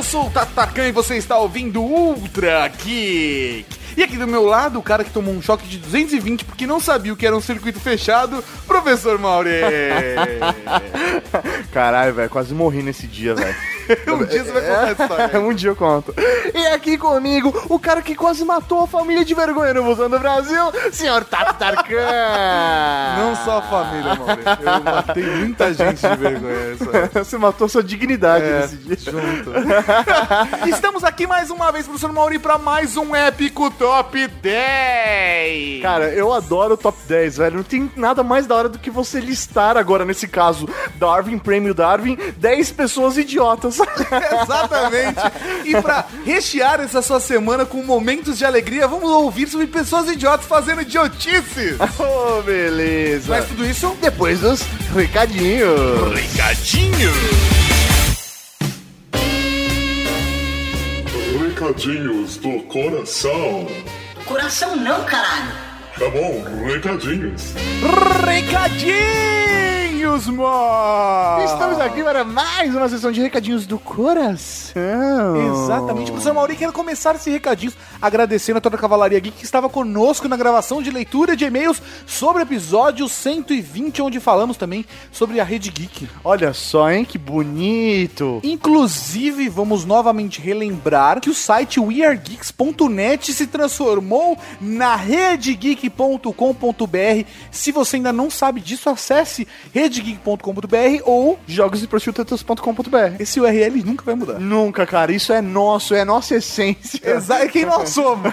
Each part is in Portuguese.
Eu sou o Tatacan e você está ouvindo Ultra Geek! E aqui do meu lado, o cara que tomou um choque de 220 porque não sabia o que era um circuito fechado, professor Mauri! Caralho, velho, quase morri nesse dia, velho. um dia você vai contar essa história. um dia eu conto. E aqui comigo, o cara que quase matou a família de vergonha no Museu do Brasil, senhor Tatarkan. Não só a família, Mauri. Eu matei muita gente de vergonha. Sabe? Você matou sua dignidade É, nesse dia. junto. Estamos aqui mais uma vez, professor Mauri, para mais um épico Top 10! Cara, eu adoro o top 10, velho. Não tem nada mais da hora do que você listar agora, nesse caso, Darwin, Prêmio Darwin, 10 pessoas idiotas. Exatamente. E pra rechear essa sua semana com momentos de alegria, vamos ouvir sobre pessoas idiotas fazendo idiotices. oh, beleza. Mas tudo isso depois dos recadinhos. Recadinho. Recadinhos do coração. Coração não, caralho. Tá bom, recadinhos. Recadinhos, mano. Estamos aqui para mais uma sessão de recadinhos do coração. Exatamente. Professor Mauri, quero começar esse recadinho agradecendo a toda a Cavalaria Geek que estava conosco na gravação de leitura de e-mails sobre o episódio 120, onde falamos também sobre a Rede Geek. Olha só, hein? Que bonito. Inclusive, vamos novamente relembrar que o site weargeeks.net se transformou na redegeek.com.br. Se você ainda não sabe disso, acesse redegeek.com.br ou Jogos e prostitutas.com.br. esse URL nunca vai mudar. Nunca, cara. Isso é nosso, é nossa essência. Exato, é quem nós somos.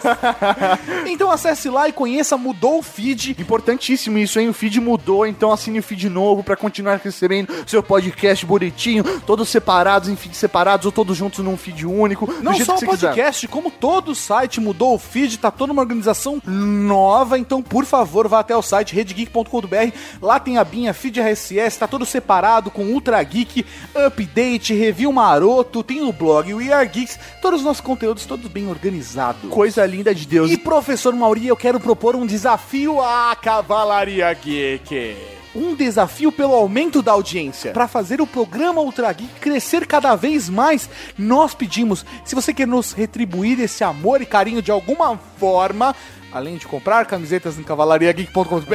então acesse lá e conheça, mudou o feed. Importantíssimo isso, hein? O feed mudou, então assine o feed novo pra continuar recebendo seu podcast bonitinho, todos separados em feeds separados ou todos juntos num feed único. Não só o você quiser. podcast, como todo o site mudou o feed, tá toda uma organização nova, então por favor vá até o site redgeek.com.br, lá tem a binha feed RSS, tá todo separado com Ultra Geek, update, review maroto, tem o blog We Are Geeks, todos os nossos conteúdos todos bem organizados. Coisa linda de Deus. E professor Mauri, eu quero propor um desafio à Cavalaria Geek. Um desafio pelo aumento da audiência. Para fazer o programa Ultra Geek crescer cada vez mais, nós pedimos, se você quer nos retribuir esse amor e carinho de alguma forma, além de comprar camisetas em cavalariageek.com.br,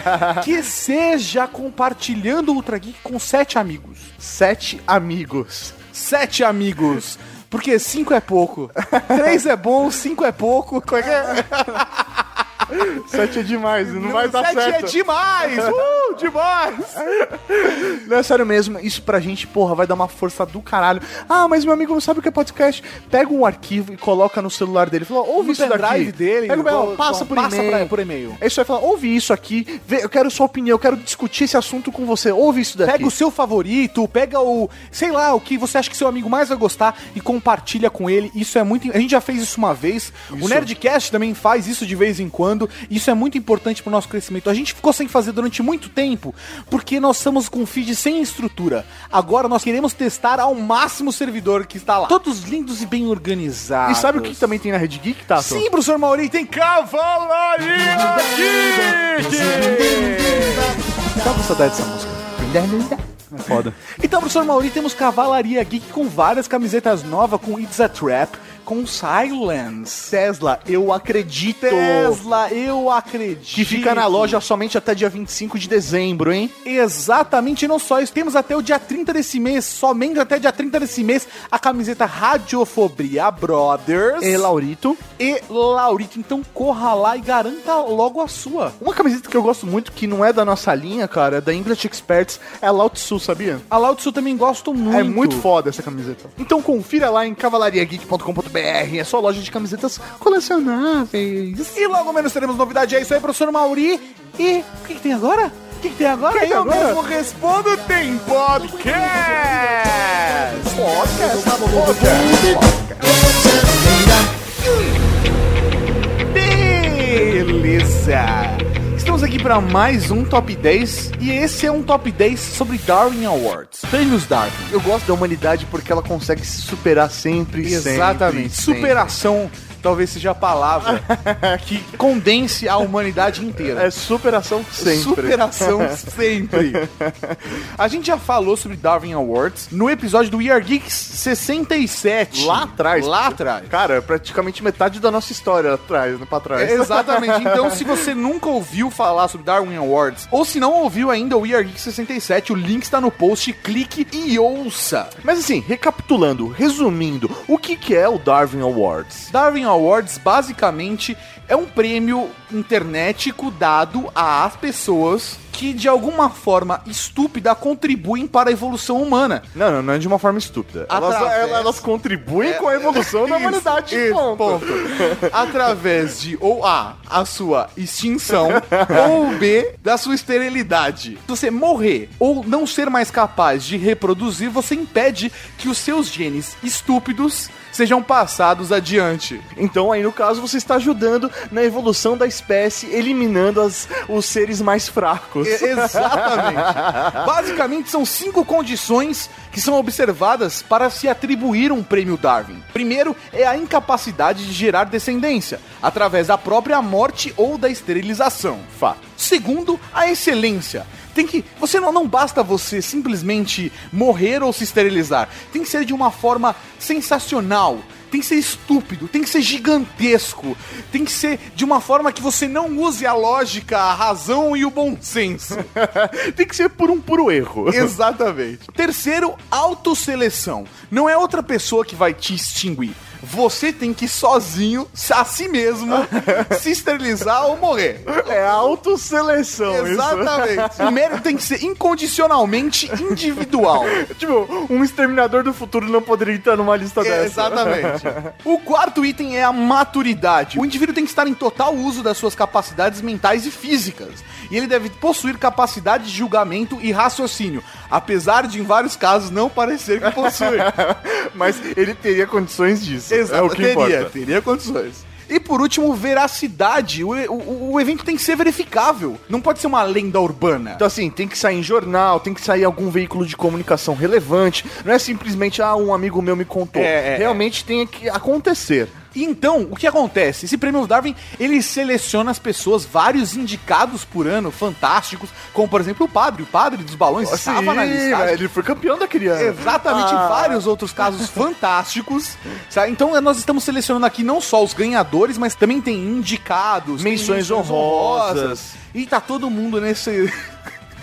que seja compartilhando o Ultra Geek com sete amigos. Sete amigos. Sete amigos. Porque cinco é pouco. Três é bom, cinco é pouco. Como é que é? Sete é demais, não, vai dar Sete certo. é demais! Uh, demais! Não, é sério mesmo, isso pra gente, porra, vai dar uma força do caralho. Ah, mas meu amigo não sabe o que é podcast. Pega um arquivo e coloca no celular dele. Fala, ouve No isso daqui. dele, Pega, vou- passa por passa e-mail. pra- por e-mail. É isso aí, fala, ouve isso aqui. Vê, eu quero sua opinião, eu quero discutir esse assunto com você. Ouve isso daqui. Pega o seu favorito, pega o, sei lá, o que você acha que seu amigo mais vai gostar e compartilha com ele. Isso é muito. A gente já fez isso uma vez. O Nerdcast também faz isso de vez em quando. Isso é muito importante pro nosso crescimento. A gente ficou sem fazer durante muito tempo porque nós estamos com um feed sem estrutura. Agora nós queremos testar ao máximo o servidor que está lá. Todos lindos e bem organizados. E sabe o que também tem na Rede Geek, Tato? Sim, professor Mauri, tem Cavalaria Geek! Tava com saudade dessa música. É foda. Então, professor Mauri, temos Cavalaria Geek com várias camisetas novas, com It's a Trap, com Silence. Tesla, eu acredito. Tesla, eu acredito. Que fica na loja somente até dia 25 de dezembro, hein? Exatamente, não só isso. Temos até o dia 30 desse mês, somente até dia 30 desse mês, a camiseta Radiofobia Brothers E Laurito. e Laurito. Então corra lá e garanta logo a sua. Uma camiseta que eu gosto muito, que não é da nossa linha, cara, é da English Experts, é a Lao Tzu, sabia? A Lautsu também gosto muito. É muito foda essa camiseta. Então confira lá em cavalariageek.com.br, é sua loja de camisetas colecionáveis. E logo menos teremos novidade. É isso aí, professor Mauri. E o que, que tem agora? O que, que tem agora? que tem Eu agora? mesmo respondo, tem podcast! Beleza! Estamos aqui para mais um Top 10 e esse é um Top 10 sobre Darwin Awards. Prêmios Darwin. Eu gosto da humanidade porque ela consegue se superar sempre, Exatamente. sempre, sempre. Talvez seja a palavra que condense a humanidade inteira. É superação sempre. Superação sempre. A gente já falou sobre Darwin Awards no episódio do We Are Geeks 67. Lá atrás. Lá atrás. Cara, é praticamente metade da nossa história atrás, né, pra trás. É, exatamente. Então, se você nunca ouviu falar sobre Darwin Awards, ou se não ouviu ainda o We Are Geek 67, o link está no post, clique e ouça. Mas assim, recapitulando, resumindo, o que, que é o Darwin Awards? Darwin Awards basicamente é um prêmio internetico dado às pessoas que de alguma forma estúpida contribuem para a evolução humana. Não, não, não é de uma forma estúpida. Elas, Através- elas, elas contribuem com a evolução da humanidade. isso, ponto. Através de ou A, a sua extinção, ou B, da sua esterilidade. Se você morrer ou não ser mais capaz de reproduzir, você impede que os seus genes estúpidos sejam passados adiante. Então aí no caso você está ajudando na evolução da espécie, eliminando as, os seres mais fracos. E- Exatamente. Basicamente, são cinco condições que são observadas para se atribuir um prêmio Darwin. Primeiro é a incapacidade de gerar descendência, através da própria morte ou da esterilização. Fato. Segundo, a excelência. Tem que. Você não, não basta você simplesmente morrer ou se esterilizar. Tem que ser de uma forma sensacional. Tem que ser estúpido, tem que ser gigantesco, tem que ser de uma forma que você não use a lógica, a razão e o bom senso. Tem que ser por um puro erro. Exatamente. Terceiro, autoseleção. Não é outra pessoa que vai te extinguir. Você tem que sozinho, a si mesmo, se esterilizar ou morrer. É autoseleção. Exatamente. O mérito tem que ser incondicionalmente individual. Isso. Tipo, um exterminador do futuro não poderia entrar numa lista dessa. Exatamente. O quarto item é a maturidade. O indivíduo tem que estar em total uso das suas capacidades mentais e físicas. E ele deve possuir capacidade de julgamento e raciocínio, apesar de em vários casos não parecer que possui. Mas ele teria condições disso. Exato, é o que teria, importa. teria condições. E por último, veracidade. O, o- o evento tem que ser verificável. Não pode ser uma lenda urbana. Então, assim, tem que sair em jornal, tem que sair em algum veículo de comunicação relevante. Não é simplesmente, ah, um amigo meu me contou. É, é, Realmente tem que acontecer. E então, o que acontece? Esse prêmio Darwin, ele seleciona as pessoas, vários indicados por ano, fantásticos, como por exemplo o padre, o padre dos balões estava na lista. ele foi campeão da criança. Exatamente, Ah. vários outros casos fantásticos. sabe? Então nós estamos selecionando aqui não só os ganhadores, mas também tem indicados, tem Menções honrosas. E tá todo mundo nesse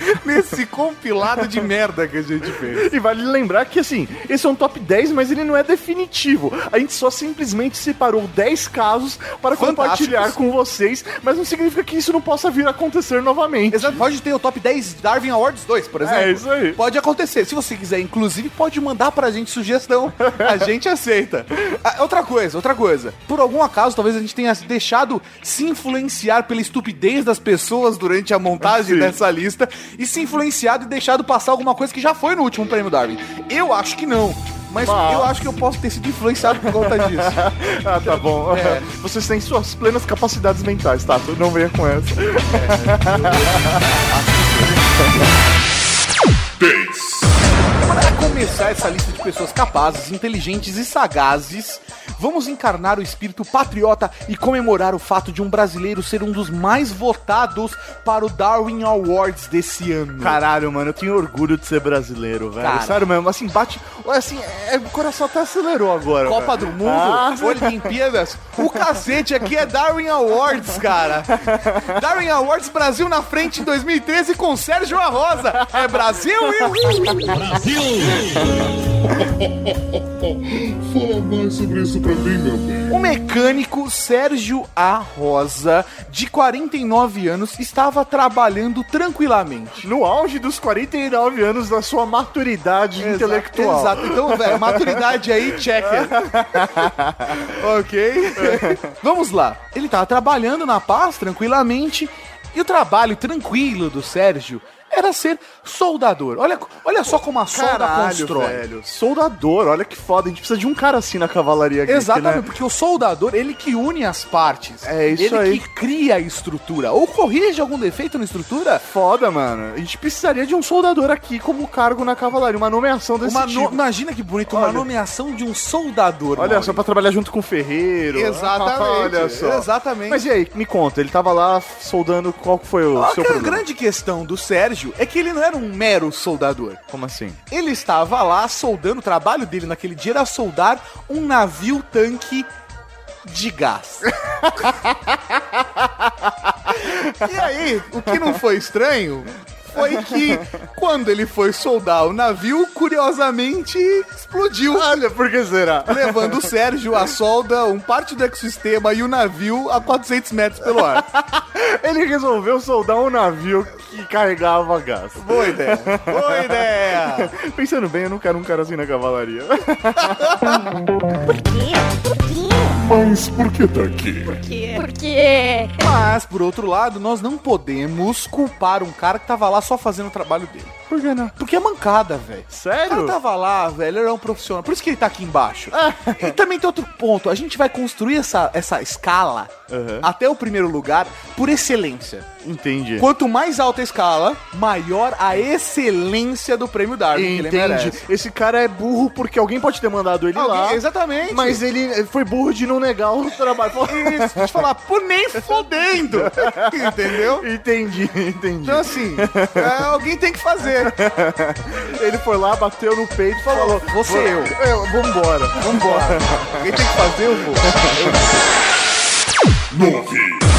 nesse compilado de merda que a gente fez. E vale lembrar que, assim, esse é um top 10, mas ele não é definitivo. A gente só simplesmente separou 10 casos para compartilhar com vocês, mas não significa que isso não possa vir a acontecer novamente. Exato, pode ter o top 10 Darwin Awards 2, por exemplo. É isso aí. Pode acontecer. Se você quiser, inclusive, pode mandar pra gente sugestão. A gente aceita. Ah, outra coisa, outra coisa. Por algum acaso, talvez a gente tenha deixado se influenciar pela estupidez das pessoas durante a montagem Sim. dessa lista e se influenciado e deixado passar alguma coisa que já foi no último prêmio Darwin. Eu acho que não. Mas, Mas- eu acho que eu posso ter sido influenciado por conta disso. ah, tá bom. É. Vocês têm suas plenas capacidades mentais, tá? Não venha com essa. 10. Para começar essa lista de pessoas capazes, inteligentes e sagazes, vamos encarnar o espírito patriota e comemorar o fato de um brasileiro ser um dos mais votados para o Darwin Awards desse ano. Caralho, mano, eu tenho orgulho de ser brasileiro, velho. Cara. Sério mesmo, assim, bate. Olha, assim, é, o coração até acelerou agora. Copa velho. do Mundo, Ah, Olimpíadas, o cacete aqui é Darwin Awards, cara. Darwin Awards Brasil na frente em 2013 com Sérgio Arrosa. É Brasil e... Fala mais sobre isso mim, meu bem. O mecânico Sérgio A. Rosa, de 49 anos, estava trabalhando tranquilamente. No auge dos 49 anos da sua maturidade intelectual. Exato. Então, velho, maturidade aí, checker. ok? Vamos lá. Ele tava trabalhando na paz, tranquilamente, e o trabalho tranquilo do Sérgio era ser soldador. Olha, olha só como a solda Caralho, constrói. velho. Soldador, olha que foda. A gente precisa de um cara assim na cavalaria aqui. Exatamente, né? porque o soldador, ele que une as partes. É isso ele aí. que cria a estrutura. Ou corrige algum defeito na estrutura. Foda, mano. A gente precisaria de um soldador aqui como cargo na cavalaria, uma nomeação desse Uma no- tipo. Imagina que bonito, uma Olha. nomeação de um soldador. Olha Mauri. só, pra trabalhar junto com o ferreiro. Exatamente. Olha só. Exatamente. Mas e aí, me conta, ele tava lá soldando, qual foi o a seu gra- problema? grande questão do Sérgio é que ele não era um mero soldador. Como assim? Ele estava lá soldando, o trabalho dele naquele dia era soldar um navio tanque de gás. e aí, o que não foi estranho foi que quando ele foi soldar o navio, curiosamente explodiu. Olha, por que será? Levando o Sérgio, a solda, um parte do ecossistema e o navio a 400 metros pelo ar. Ele resolveu soldar um navio que carregava gás. Boa ideia. Boa ideia. Pensando bem, eu não quero um cara assim na cavalaria. Mas por que tá aqui? Porque Mas, por outro lado, nós não podemos culpar um cara que tava lá só fazendo o trabalho dele. Por que não? Porque é mancada, velho. Sério? cara tava lá, velho, ele era um profissional. Por isso que ele tá aqui embaixo. E também tem outro ponto. A gente vai construir essa, essa escala Aham. até o primeiro lugar por excelência. Entendi. Quanto mais alta a escala, maior a excelência do prêmio Darwin que ele Entendi. merece. Esse cara é burro porque alguém pode ter mandado ele Alguém- lá. exatamente. Mas ele foi burro de não negar o trabalho. Isso, deixa eu falar, por nem fodendo. Entendeu? Entendi, entendi. Então, assim, é, alguém tem que fazer. Ele foi lá, bateu no peito e falou: você eu. É, vambora. Vambora. Alguém tem que fazer, eu vou.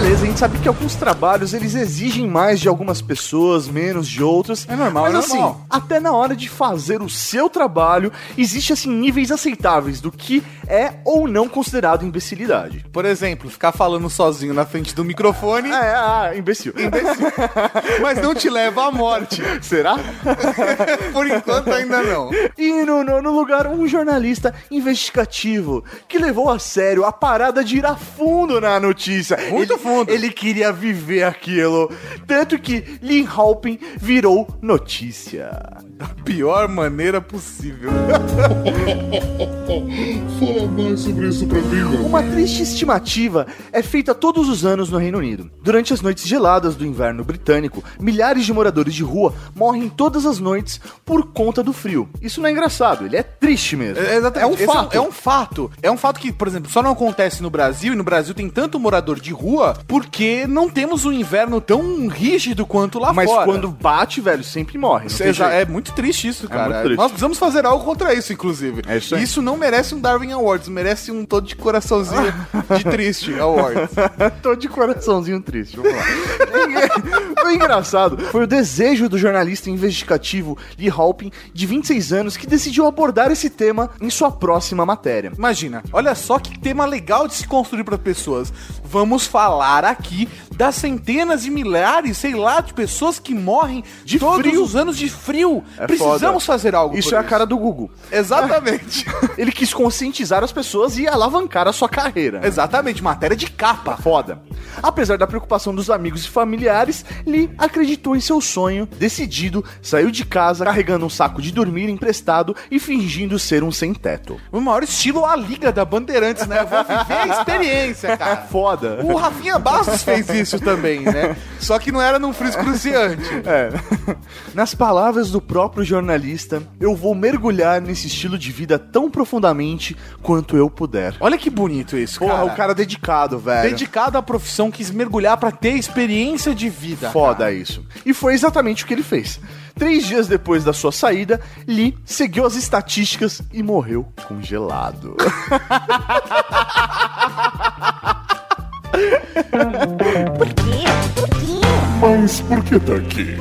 Beleza, a gente sabe que alguns trabalhos eles exigem mais de algumas pessoas, menos de outras. É normal, Mas é assim, normal. até na hora de fazer o seu trabalho, existe assim níveis aceitáveis do que é ou não considerado imbecilidade. Por exemplo, ficar falando sozinho na frente do microfone, É, ah, imbecil. mas não te leva à morte. Será? Por enquanto ainda não. E no nono lugar, um jornalista investigativo que levou a sério a parada de ir a fundo na notícia. Muito Ele- fundo. Ele queria viver aquilo. Tanto que Lin Halpin virou notícia. Da pior maneira possível. Fala mais sobre isso pra mim, meu Uma triste estimativa é feita todos os anos no Reino Unido. Durante as noites geladas do inverno britânico, milhares de moradores de rua morrem todas as noites por conta do frio. Isso não é engraçado, ele é triste mesmo. É, exatamente. É um Esse fato. É um fato. É um fato que, por exemplo, só não acontece no Brasil, e no Brasil tem tanto morador de rua, porque não temos um inverno tão rígido quanto lá Mas fora. quando bate, velho, sempre morre. jeito. É muito triste isso, cara. muito triste. Nós precisamos fazer algo contra isso, inclusive. É isso aí. não merece um Darwin Awards, merece um todo de coraçãozinho de triste Awards. Tô de coraçãozinho triste, vamos lá. o engraçado foi o desejo do jornalista investigativo Lee Halpin, de 26 anos, que decidiu abordar esse tema em sua próxima matéria. Imagina, olha só que tema legal de se construir para pessoas. Vamos falar aqui das centenas e milhares, sei lá, de pessoas que morrem De todos frio. os anos de frio. É Precisamos foda. fazer algo Isso é a cara do Google. Exatamente. Ele quis conscientizar as pessoas e alavancar a sua carreira. Exatamente, matéria de capa. Foda. Apesar da preocupação dos amigos e familiares, Lee acreditou em seu sonho, decidido, saiu de casa carregando um saco de dormir emprestado e fingindo ser um sem-teto. O maior estilo a Liga da Bandeirantes, né? Eu vou viver a experiência, cara. Foda. O Rafinha Bastos fez isso também, né? Só que não era num frio cruciante. É. Nas palavras do próprio jornalista, eu vou mergulhar nesse estilo de vida tão profundamente quanto eu puder. Olha que bonito isso, Porra, cara. o cara dedicado, velho. Dedicado à profissão, quis mergulhar pra ter experiência de vida. Foda isso. E foi exatamente o que ele fez. Três dias depois da sua saída, Lee seguiu as estatísticas e morreu congelado. Mas por que tá aqui?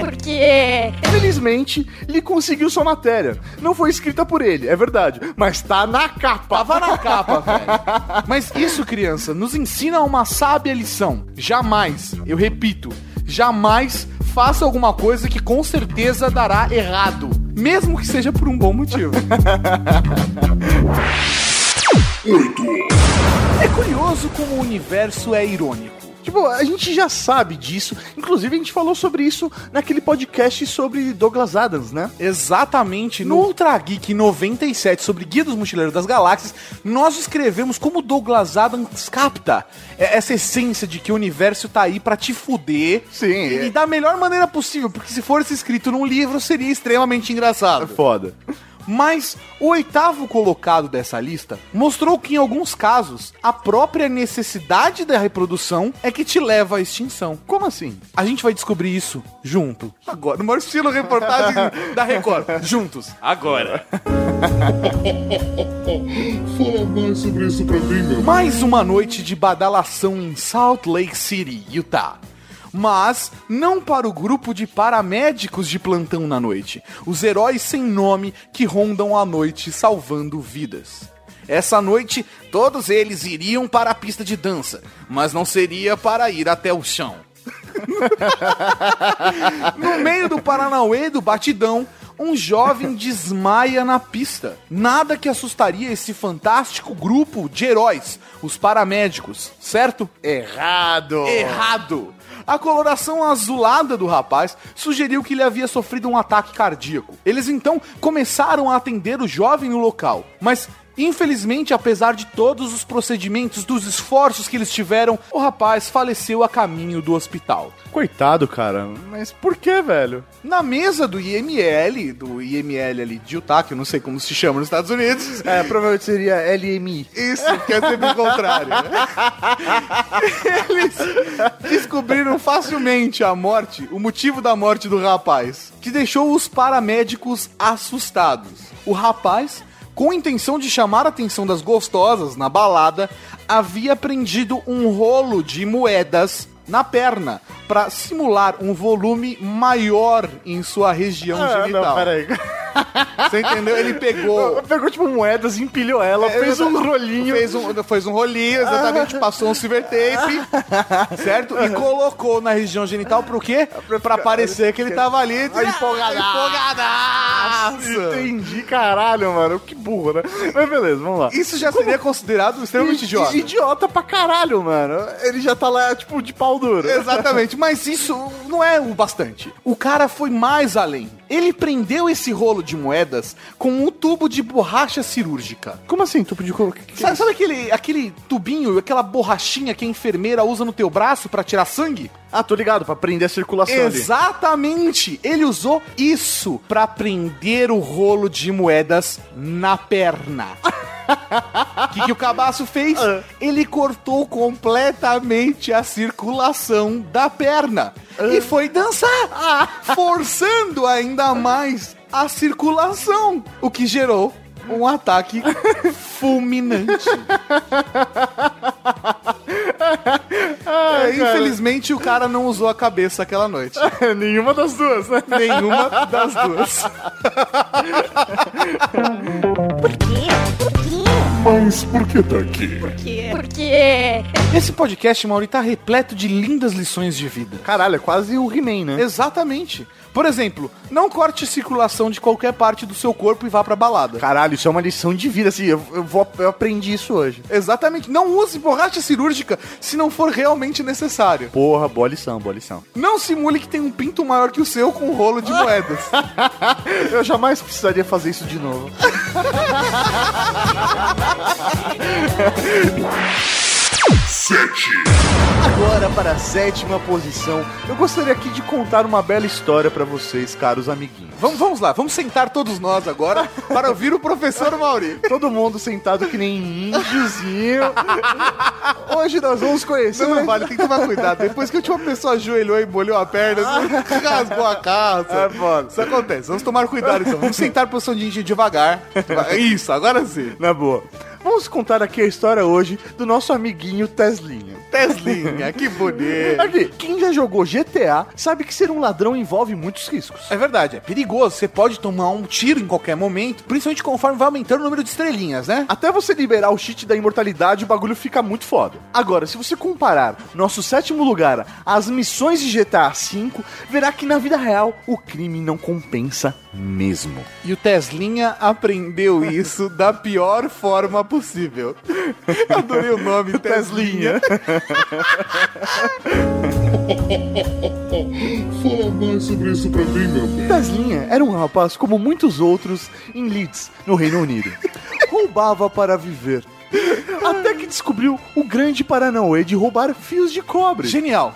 Porque Felizmente, Lee conseguiu sua matéria. Não foi escrita por ele, é verdade, mas tá na capa. Tava na capa, velho. Mas isso, criança, nos ensina uma sábia lição. Jamais, eu repito, jamais faça alguma coisa que com certeza dará errado. Mesmo que seja por um bom motivo. É curioso como o universo é irônico. Tipo, a gente já sabe disso. Inclusive, a gente falou sobre isso naquele podcast sobre Douglas Adams, né? Exatamente, no Ultra Geek 97 sobre Guia dos Mochileiros das Galáxias, nós escrevemos como Douglas Adams capta essa essência de que o universo tá aí pra te fuder. Sim, E é. da melhor maneira possível, porque se fosse escrito num livro seria extremamente engraçado. Foda. Mas o oitavo colocado dessa lista mostrou que, em alguns casos, a própria necessidade da reprodução é que te leva à extinção. Como assim? A gente vai descobrir isso junto. Agora, no maior estilo reportagem da Record. Juntos. Agora. Fala mais sobre isso pra mim, meu. Mais uma noite de badalação em Salt Lake City, Utah. Mas não para o grupo de paramédicos de plantão na noite, os heróis sem nome que rondam a noite salvando vidas. Essa noite, todos eles iriam para a pista de dança, mas não seria para ir até o chão. No meio do Paranauê do batidão, um jovem desmaia na pista. Nada que assustaria esse fantástico grupo de heróis, os paramédicos, certo? Errado! Errado! A coloração azulada do rapaz sugeriu que ele havia sofrido um ataque cardíaco. Eles então começaram a atender o jovem no local, mas infelizmente, apesar de todos os procedimentos, dos esforços que eles tiveram, o rapaz faleceu a caminho do hospital. Coitado, cara. Mas por que, velho? Na mesa do IML, do IML ali de Utah, que eu não sei como se chama nos Estados Unidos. É, provavelmente seria LMI. Isso, que é sempre o contrário. né? Eles descobriram facilmente a morte, o motivo da morte do rapaz, que deixou os paramédicos assustados. O rapaz, com a intenção de chamar a atenção das gostosas na balada, havia prendido um rolo de moedas na perna para simular um volume maior em sua região Ah, genital. não, peraí. Você entendeu? Ele pegou Pegou, tipo, moedas, empilhou ela, fez um rolinho. Fez um, fez um rolinho, exatamente, passou um silver tape, certo? E colocou na região genital pro quê? Pra parecer que ele tava ali empolgadaço. empolgadaço. Entendi, caralho, mano. Que burro, né? Mas beleza, vamos lá. Isso já seria considerado extremamente idiota. Idiota pra caralho, mano. Ele já tá lá, tipo, de pau duro. Exatamente, mas isso não é o bastante. O cara foi mais além. Ele prendeu esse rolo de moedas com um tubo de borracha cirúrgica. Como assim, tubo de couro? Que- Sabe, sabe aquele, aquele tubinho, aquela borrachinha que a enfermeira usa no teu braço pra tirar sangue? Ah, tô ligado, pra prender a circulação ali. Exatamente! Ele usou isso pra prender o rolo de moedas na perna. O que, que o cabaço fez? Ah. Ele cortou completamente a circulação da perna. E foi dançar, forçando ainda mais a circulação, o que gerou um ataque fulminante. É, infelizmente o cara não usou a cabeça aquela noite. Nenhuma das duas, né? Nenhuma das duas. Mas por que tá aqui? Porque. Esse podcast, Mauri, tá repleto de lindas lições de vida. Caralho, é quase o He-Man, né? Exatamente. Por exemplo, não corte circulação de qualquer parte do seu corpo e vá pra balada. Caralho, isso é uma lição de vida, assim, eu, eu, vou, eu aprendi isso hoje. Exatamente. Não use borracha cirúrgica se não for realmente necessário. Porra, boa lição, boa lição. Não simule que tem um pinto maior que o seu com um rolo de moedas. Eu jamais precisaria fazer isso de novo. Sete. Agora, para a sétima posição, eu gostaria aqui de contar uma bela história pra vocês, caros amiguinhos. Vamos, vamos lá, vamos sentar todos nós agora para ouvir o professor Mauri. Todo mundo sentado que nem índiozinho. Hoje nós vamos conhecer. Não, não vale, tem que tomar cuidado. Depois que a última pessoa ajoelhou e molhou a perna, você rasgou a calça. É foda. Isso acontece. Vamos tomar cuidado então. Vamos sentar posição de índio devagar. Isso, agora sim. Na boa. Vamos contar aqui a história hoje do nosso amiguinho Teslinha. Teslinha, que bonito. Aqui, quem já jogou GTA sabe que ser um ladrão envolve muitos riscos. É verdade, é perigoso. Você pode tomar um tiro em qualquer momento, principalmente conforme vai aumentando o número de estrelinhas, né? Até você liberar o cheat da imortalidade, o bagulho fica muito foda. Agora, se você comparar nosso sétimo lugar às missões de GTA V, verá que na vida real o crime não compensa mesmo. E o Teslinha aprendeu isso da pior forma possível. Adorei o nome, Teslinha. Fala mais sobre isso pra mim, meu bem. Teslinha era um rapaz como muitos outros em Leeds, no Reino Unido. Roubava para viver. Até que descobriu o grande Paranauê de roubar fios de cobre. Genial.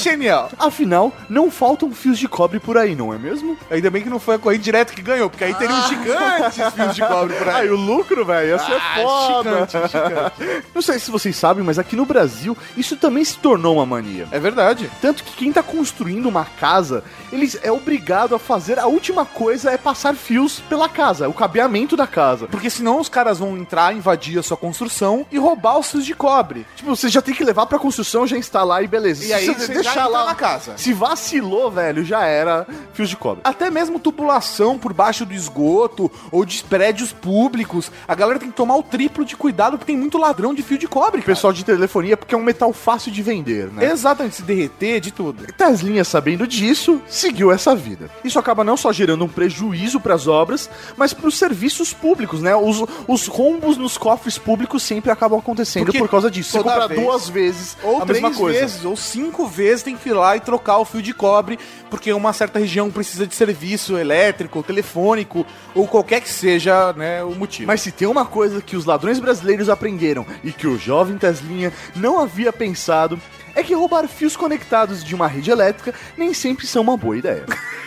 Genial. Afinal, não faltam fios de cobre por aí, não é mesmo? Ainda bem que não foi a corrente direta que ganhou, porque aí teria um gigantes fios de cobre por aí. Aí o lucro, velho, ia ser Ah, foda. gigante, gigante. Não sei se vocês sabem, mas aqui no Brasil isso também se tornou uma mania. É verdade. Tanto que quem tá construindo uma casa, ele é obrigado a fazer a última coisa é passar fios pela casa, o cabeamento da casa. Porque senão os caras vão entrar, invadir a sua construção e roubar os fios de cobre. Tipo, você já tem que levar pra construção, já instalar e beleza. E aí deixar lá na casa. Se vacilou, velho, já era fios de cobre. Até mesmo tubulação por baixo do esgoto ou de prédios públicos. A galera tem que tomar o triplo de cuidado porque tem muito ladrão de fio de cobre, cara. pessoal de telefonia, porque é um metal fácil de vender, né? Exatamente, se derreter, de tudo. Teslinha, sabendo disso, seguiu essa vida. Isso acaba não só gerando um prejuízo para as obras, mas para os serviços públicos, né? Os, os rombos nos cofres públicos sempre acabam acontecendo Porque por causa disso. Você compra vez- duas vezes Ou a três mesma coisa. vezes, ou cinco vezes tem que ir lá e trocar o fio de cobre, porque uma certa região precisa de serviço elétrico, telefônico, ou qualquer que seja né, o motivo. Mas se tem uma coisa que os ladrões brasileiros aprenderam e que o jovem Teslinha não havia pensado, é que roubar fios conectados de uma rede elétrica nem sempre são uma boa ideia.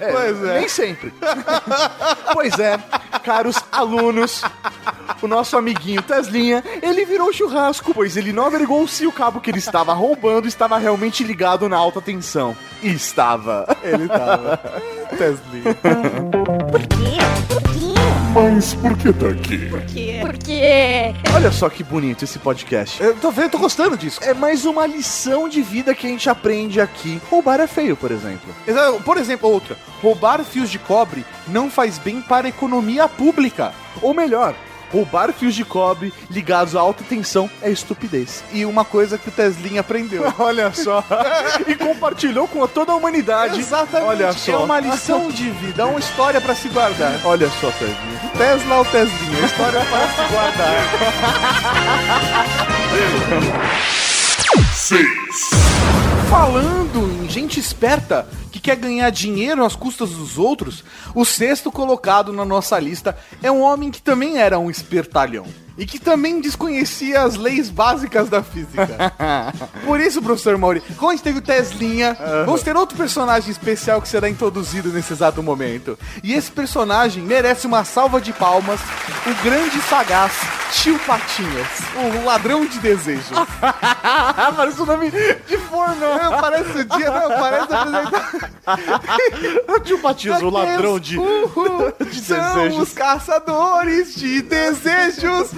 É, Pois é. Nem sempre. pois é, caros alunos, o nosso amiguinho Teslinha, ele virou churrasco, pois ele não averigou se o cabo que ele estava roubando estava realmente ligado na alta tensão. E estava. ele tava. Teslinha. Por quê? Por quê? Mas por que tá aqui? Por quê? Por quê? Olha só que bonito esse podcast. Eu tô vendo, tô gostando disso. É mais uma lição de vida que a gente aprende aqui. Roubar é feio, por exemplo. Por exemplo, outra. Roubar fios de cobre não faz bem para a economia pública. Ou melhor, roubar fios de cobre ligados a alta tensão é estupidez. E uma coisa que o Teslinha aprendeu. Olha só. e compartilhou com toda a humanidade. Exatamente. Olha só. É uma lição de vida, é uma história para se guardar. Olha só, Teslinha. Tesla ou Teslinha, história para se guardar. 6. Falando gente esperta que quer ganhar dinheiro às custas dos outros, o sexto colocado na nossa lista é um homem que também era um espertalhão. E que também desconhecia as leis básicas da física. Por isso, professor Mauri, como a gente teve o Teslinha, vamos ter outro personagem especial que será introduzido nesse exato momento. E esse personagem merece uma salva de palmas, o grande sagaz Tio Patinhas, o ladrão de desejos. Parece o nome de forno. Não, parece o dia, não, parece apresentar. Tio Patias, o ladrão de, de São desejos. os caçadores de desejos.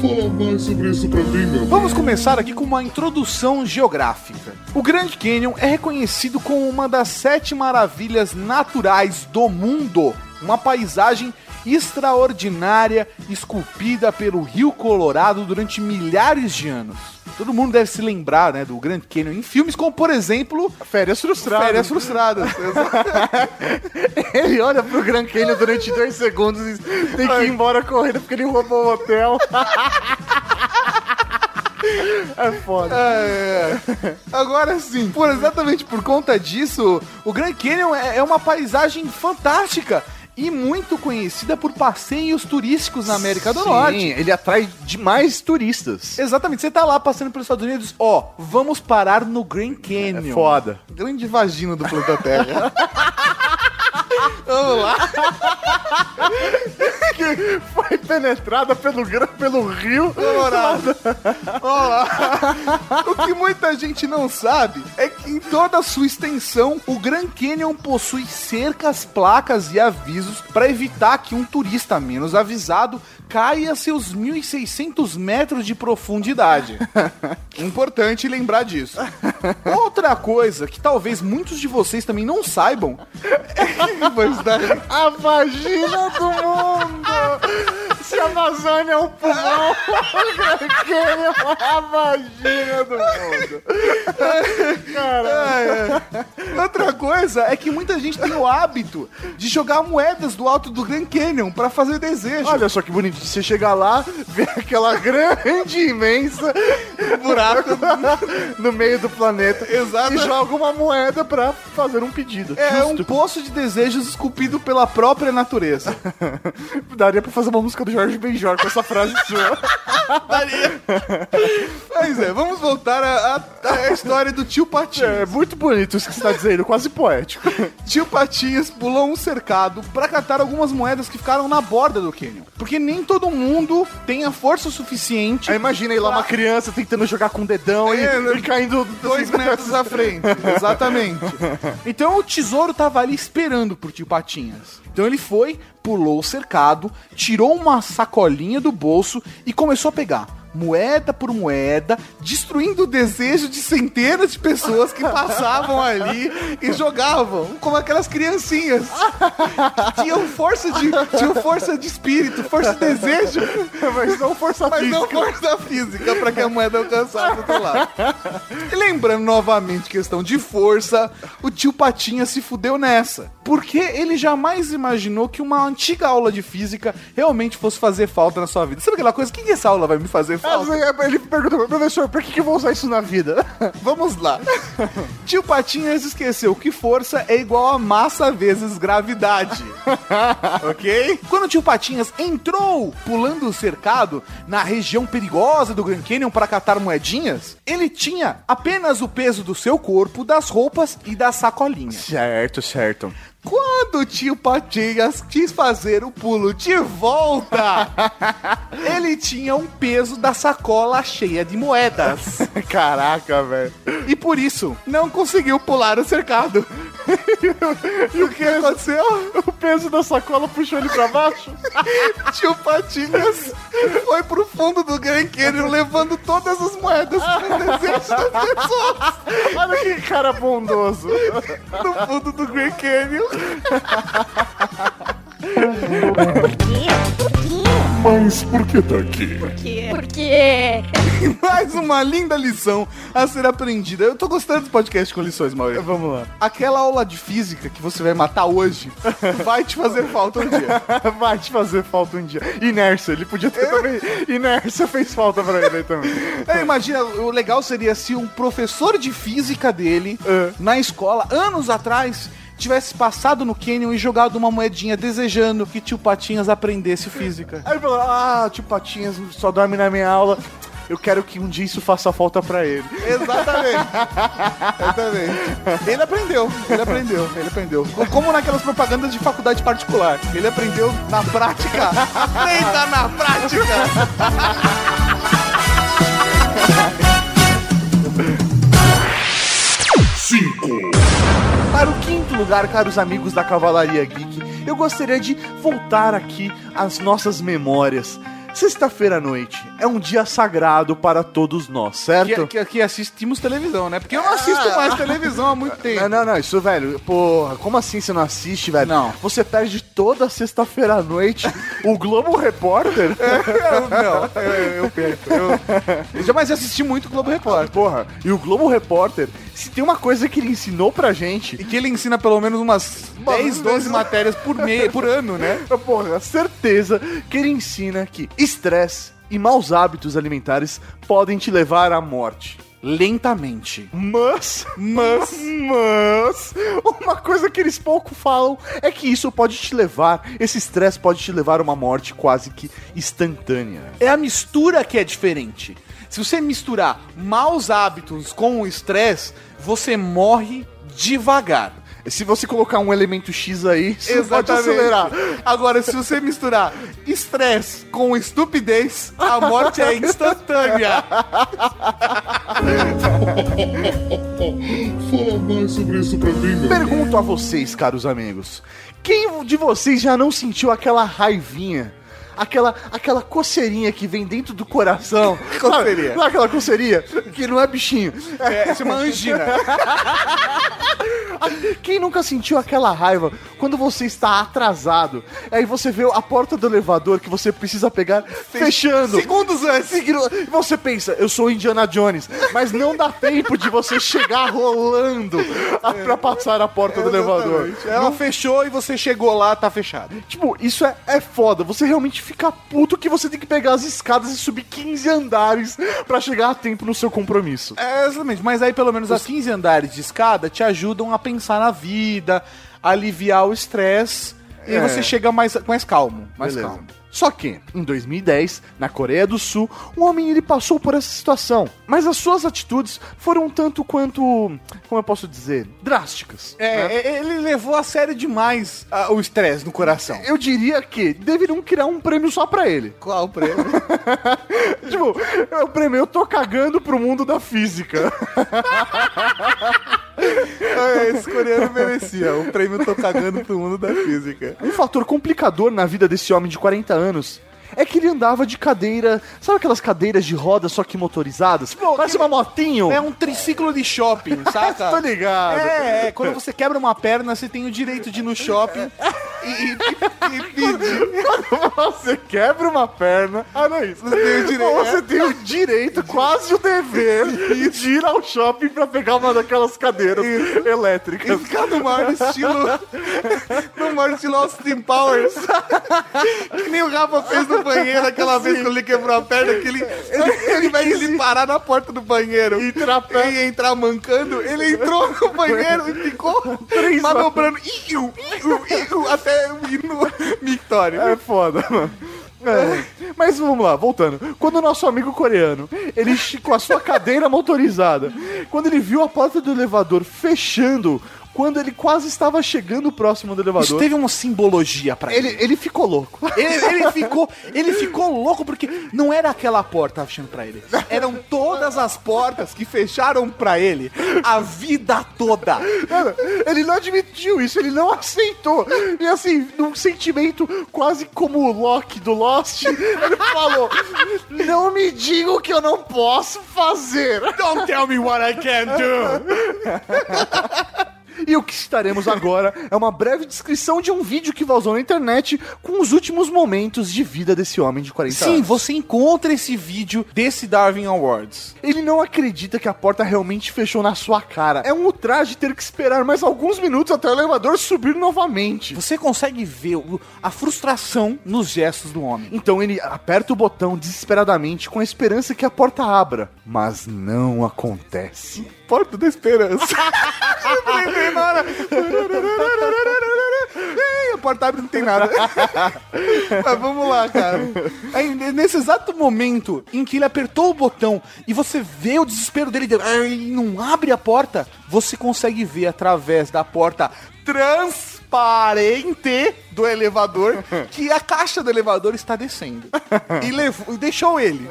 Fala mais sobre isso pra mim, meu. Vamos começar aqui com uma introdução geográfica. O Grand Canyon é reconhecido como uma das sete maravilhas naturais do mundo. Uma paisagem extraordinária esculpida pelo Rio Colorado durante milhares de anos. Todo mundo deve se lembrar né, do Grand Canyon em filmes como, por exemplo, Férias frustradas. Férias Frustradas. Ele olha pro Grand Canyon durante dois segundos e tem que ir embora correndo porque ele roubou o hotel. É foda. É, é. Agora sim, por exatamente por conta disso, o Grand Canyon é, é uma paisagem fantástica e muito conhecida por passeios turísticos na América do Sim, Norte. ele atrai demais turistas. Exatamente, você tá lá passando pelos Estados Unidos, ó, vamos parar no Grand Canyon. É foda. Grande vagina do planeta Terra. vamos lá. Que foi penetrada pelo, pelo rio. Colorado. Vamos lá. O que muita gente não sabe é que em toda a sua extensão, o Grand Canyon possui cercas, placas e avisos para evitar que um turista menos avisado caia a seus 1.600 metros de profundidade. Importante lembrar disso. Outra coisa que talvez muitos de vocês também não saibam é... Pois tá. A vagina do mundo! Se a Amazônia é um pulmão, o Grand Canyon é a vagina do mundo. Outra coisa é que muita gente tem o hábito de jogar moedas do alto do Grand Canyon pra fazer desejo. Olha só que bonito. Você chegar lá, vê aquela grande, imensa buraco no meio do planeta Exato. e joga uma moeda pra fazer um pedido. é um Justo. poço de desejos esculpido pela própria natureza. Daria pra fazer uma música do Jorge Benjor com essa frase sua. Mas é, vamos voltar à, à- à história do tio Patinhas. É muito bonito isso que você tá dizendo, quase poético. Tio Patinhas pulou um cercado pra catar algumas moedas que ficaram na borda do canyon. Porque nem todo mundo tem a força suficiente. Aí imagina aí lá uma criança tentando jogar com o dedão e- É, né? e, caindo Dois metros à frente. Exatamente. Então o tesouro tava ali esperando por tio Patinhas. Então ele foi, pulou o cercado, tirou uma sacolinha do bolso e começou a pegar. Moeda por moeda, destruindo o desejo de centenas de pessoas que passavam ali e jogavam, como aquelas criancinhas. Tinham força de, tinham força de espírito, força de desejo, Mas não força mas não física. força física para que a moeda alcançasse o outro lado. E lembrando novamente questão de força, o tio Patinha se fudeu nessa. Porque ele jamais imaginou que uma antiga aula de física realmente fosse fazer falta na sua vida. Sabe aquela coisa? O que que essa aula vai me fazer falta? Ele perguntou, professor, por que, que eu vou usar isso na vida? Vamos lá. Tio Patinhas esqueceu que força é igual a massa vezes gravidade. ok? Quando o tio Patinhas entrou pulando o cercado na região perigosa do Grand Canyon para catar moedinhas, ele tinha apenas o peso do seu corpo, das roupas e da sacolinha. Certo, certo. Quando o tio Patinhas quis fazer o pulo de volta, ele tinha um peso da sacola cheia de moedas. Caraca, velho. E por isso, não conseguiu pular o cercado. e o que aconteceu? O peso da sacola puxou ele pra baixo? Tio Patinhas foi pro fundo do Grand Canyon levando todas as moedas desejo das pessoas Olha que cara bondoso. no fundo do Grand Canyon. Por quê? Por quê? Mas por que tá aqui? Por quê? Por quê? Mais uma linda lição a ser aprendida. Eu tô gostando do podcast com lições, Maurício. Vamos lá. Aquela aula de física que você vai matar hoje vai te fazer falta um dia. Vai te fazer falta um dia. Inércia, ele podia ter também. Inércia fez falta pra ele aí também. É, imagina, o legal seria se um professor de física dele, É. na escola, anos atrás, tivesse passado no Canyon e jogado uma moedinha desejando que tio Patinhas aprendesse física. Aí ele falou: Ah, tio Patinhas só dorme na minha aula. Eu quero que um dia isso faça falta pra ele. Exatamente. Exatamente. Ele aprendeu, ele aprendeu, ele aprendeu. Como naquelas propagandas de faculdade particular. Ele aprendeu na prática. Aprenda na prática. Cinco. Para o quinto lugar, caros amigos da Cavalaria Geek, eu gostaria de voltar aqui às nossas memórias. Sexta-feira à noite é um dia sagrado para todos nós, certo? Que, que, que assistimos televisão, né? Porque eu não assisto mais televisão há muito tempo. Não, não, não, isso, velho, porra, como assim você não assiste, velho? Não. Você perde toda sexta-feira à noite o Globo Repórter? Eu, não, eu, eu perco. Eu, eu jamais assisti muito Globo Repórter. Porra, e o Globo Repórter, se tem uma coisa que ele ensinou pra gente, E que ele ensina pelo menos umas 10, 12 matérias por, me, por ano, né? porra, certeza que ele ensina que estresse e maus hábitos alimentares podem te levar à morte. Lentamente. Mas, mas, mas, uma coisa que eles pouco falam é que isso pode te levar, esse estresse pode te levar a uma morte quase que instantânea. É a mistura que é diferente. Se você misturar maus hábitos com o estresse, você morre devagar. Se você colocar um elemento X aí, você pode acelerar. Agora, se você misturar estresse com estupidez, a morte é instantânea. Fala mais sobre isso pra mim, meu. Pergunto a vocês, caros amigos, quem de vocês já não sentiu aquela raivinha? Aquela, aquela coceirinha que vem dentro do coração. Coceirinha. Sabe, sabe aquela coceirinha? Que não é bichinho. É, chama angina. Quem nunca sentiu aquela raiva quando você está atrasado? Aí você vê a porta do elevador que você precisa pegar fechando. Segundos antes. E você pensa, eu sou Indiana Jones, mas não dá tempo de você chegar rolando a- pra passar a porta do elevador. Exatamente. Ela fechou e você chegou lá, tá fechado. Tipo, isso é, é foda. Você realmente fica puto que você tem que pegar as escadas e subir 15 andares pra chegar a tempo no seu compromisso. É, exatamente. Mas aí pelo menos as 15 andares de escada te ajudam a pensar na vida, aliviar o estresse. E É. aí você chega mais, mais calmo. Mais Beleza. calmo. Só que, em 2010, na Coreia do Sul, um homem ele passou por essa situação. Mas as suas atitudes foram um tanto quanto, como eu posso dizer, drásticas. É, é, ele levou a sério demais ah, o estresse no coração. Eu diria que deveriam criar um prêmio só pra ele. Qual o prêmio? tipo, é o prêmio Eu tô cagando pro mundo da física. É, Esse coreano merecia. O prêmio Tô Cagando pro Mundo da Física. Um fator complicador na vida desse homem de 40 anos é que ele andava de cadeira. Sabe aquelas cadeiras de roda só que motorizadas? Parece uma motinho. É um triciclo de shopping, saca? Tô ligado. É, é, quando você quebra uma perna, você tem o direito de ir no shopping e, e- e- e. Você quebra uma perna. Ah, não é isso. Você tem o direito- Você tem o direito, quase o dever, de ir ao shopping pra pegar uma daquelas cadeiras E elétricas. ficar no maior estilo. No maior estilo Austin Powers. Que nem o Rafa fez no banheiro aquela vez que ele quebrou a perna, que ele, ele, ele vai ele parar na porta do banheiro e entrar, e entrar mancando. Ele entrou no banheiro e ficou manobrando iu, iu, iu, até ir no mictório. É foda, mano. É. Mas vamos lá, voltando. Quando o nosso amigo coreano, ele com a sua cadeira motorizada, quando ele viu a porta do elevador fechando, quando ele quase estava chegando próximo do Isso elevador, teve uma simbologia pra ele. ele, ficou louco. Ele, ele ficou, ele ficou louco porque não era aquela porta fechando pra ele. Eram todas as portas que fecharam pra ele a vida toda. Ele não admitiu isso, ele não aceitou. E assim, num sentimento quase como o Loki do Lost, ele falou: Não me diga o que eu não posso fazer. Don't tell me what I can do. E o que estaremos agora é uma breve descrição de um vídeo que vazou na internet com os últimos momentos de vida desse homem de 40 Sim, anos. você encontra esse vídeo desse Darwin Awards. Ele não acredita que a porta realmente fechou na sua cara. É um ultraje ter que esperar mais alguns minutos até o elevador subir novamente. Você consegue ver a frustração nos gestos do homem. Então ele aperta o botão desesperadamente com a esperança que a porta abra. Mas não acontece. Porta da esperança. Lembrei hora. Ih, A porta abre não tem nada. Mas vamos lá, cara. Aí, nesse exato momento em que ele apertou o botão e você vê o desespero dele de- "Ai, e não abre a porta, você consegue ver através da porta transparente do elevador que a caixa do elevador está descendo. E levou, deixou ele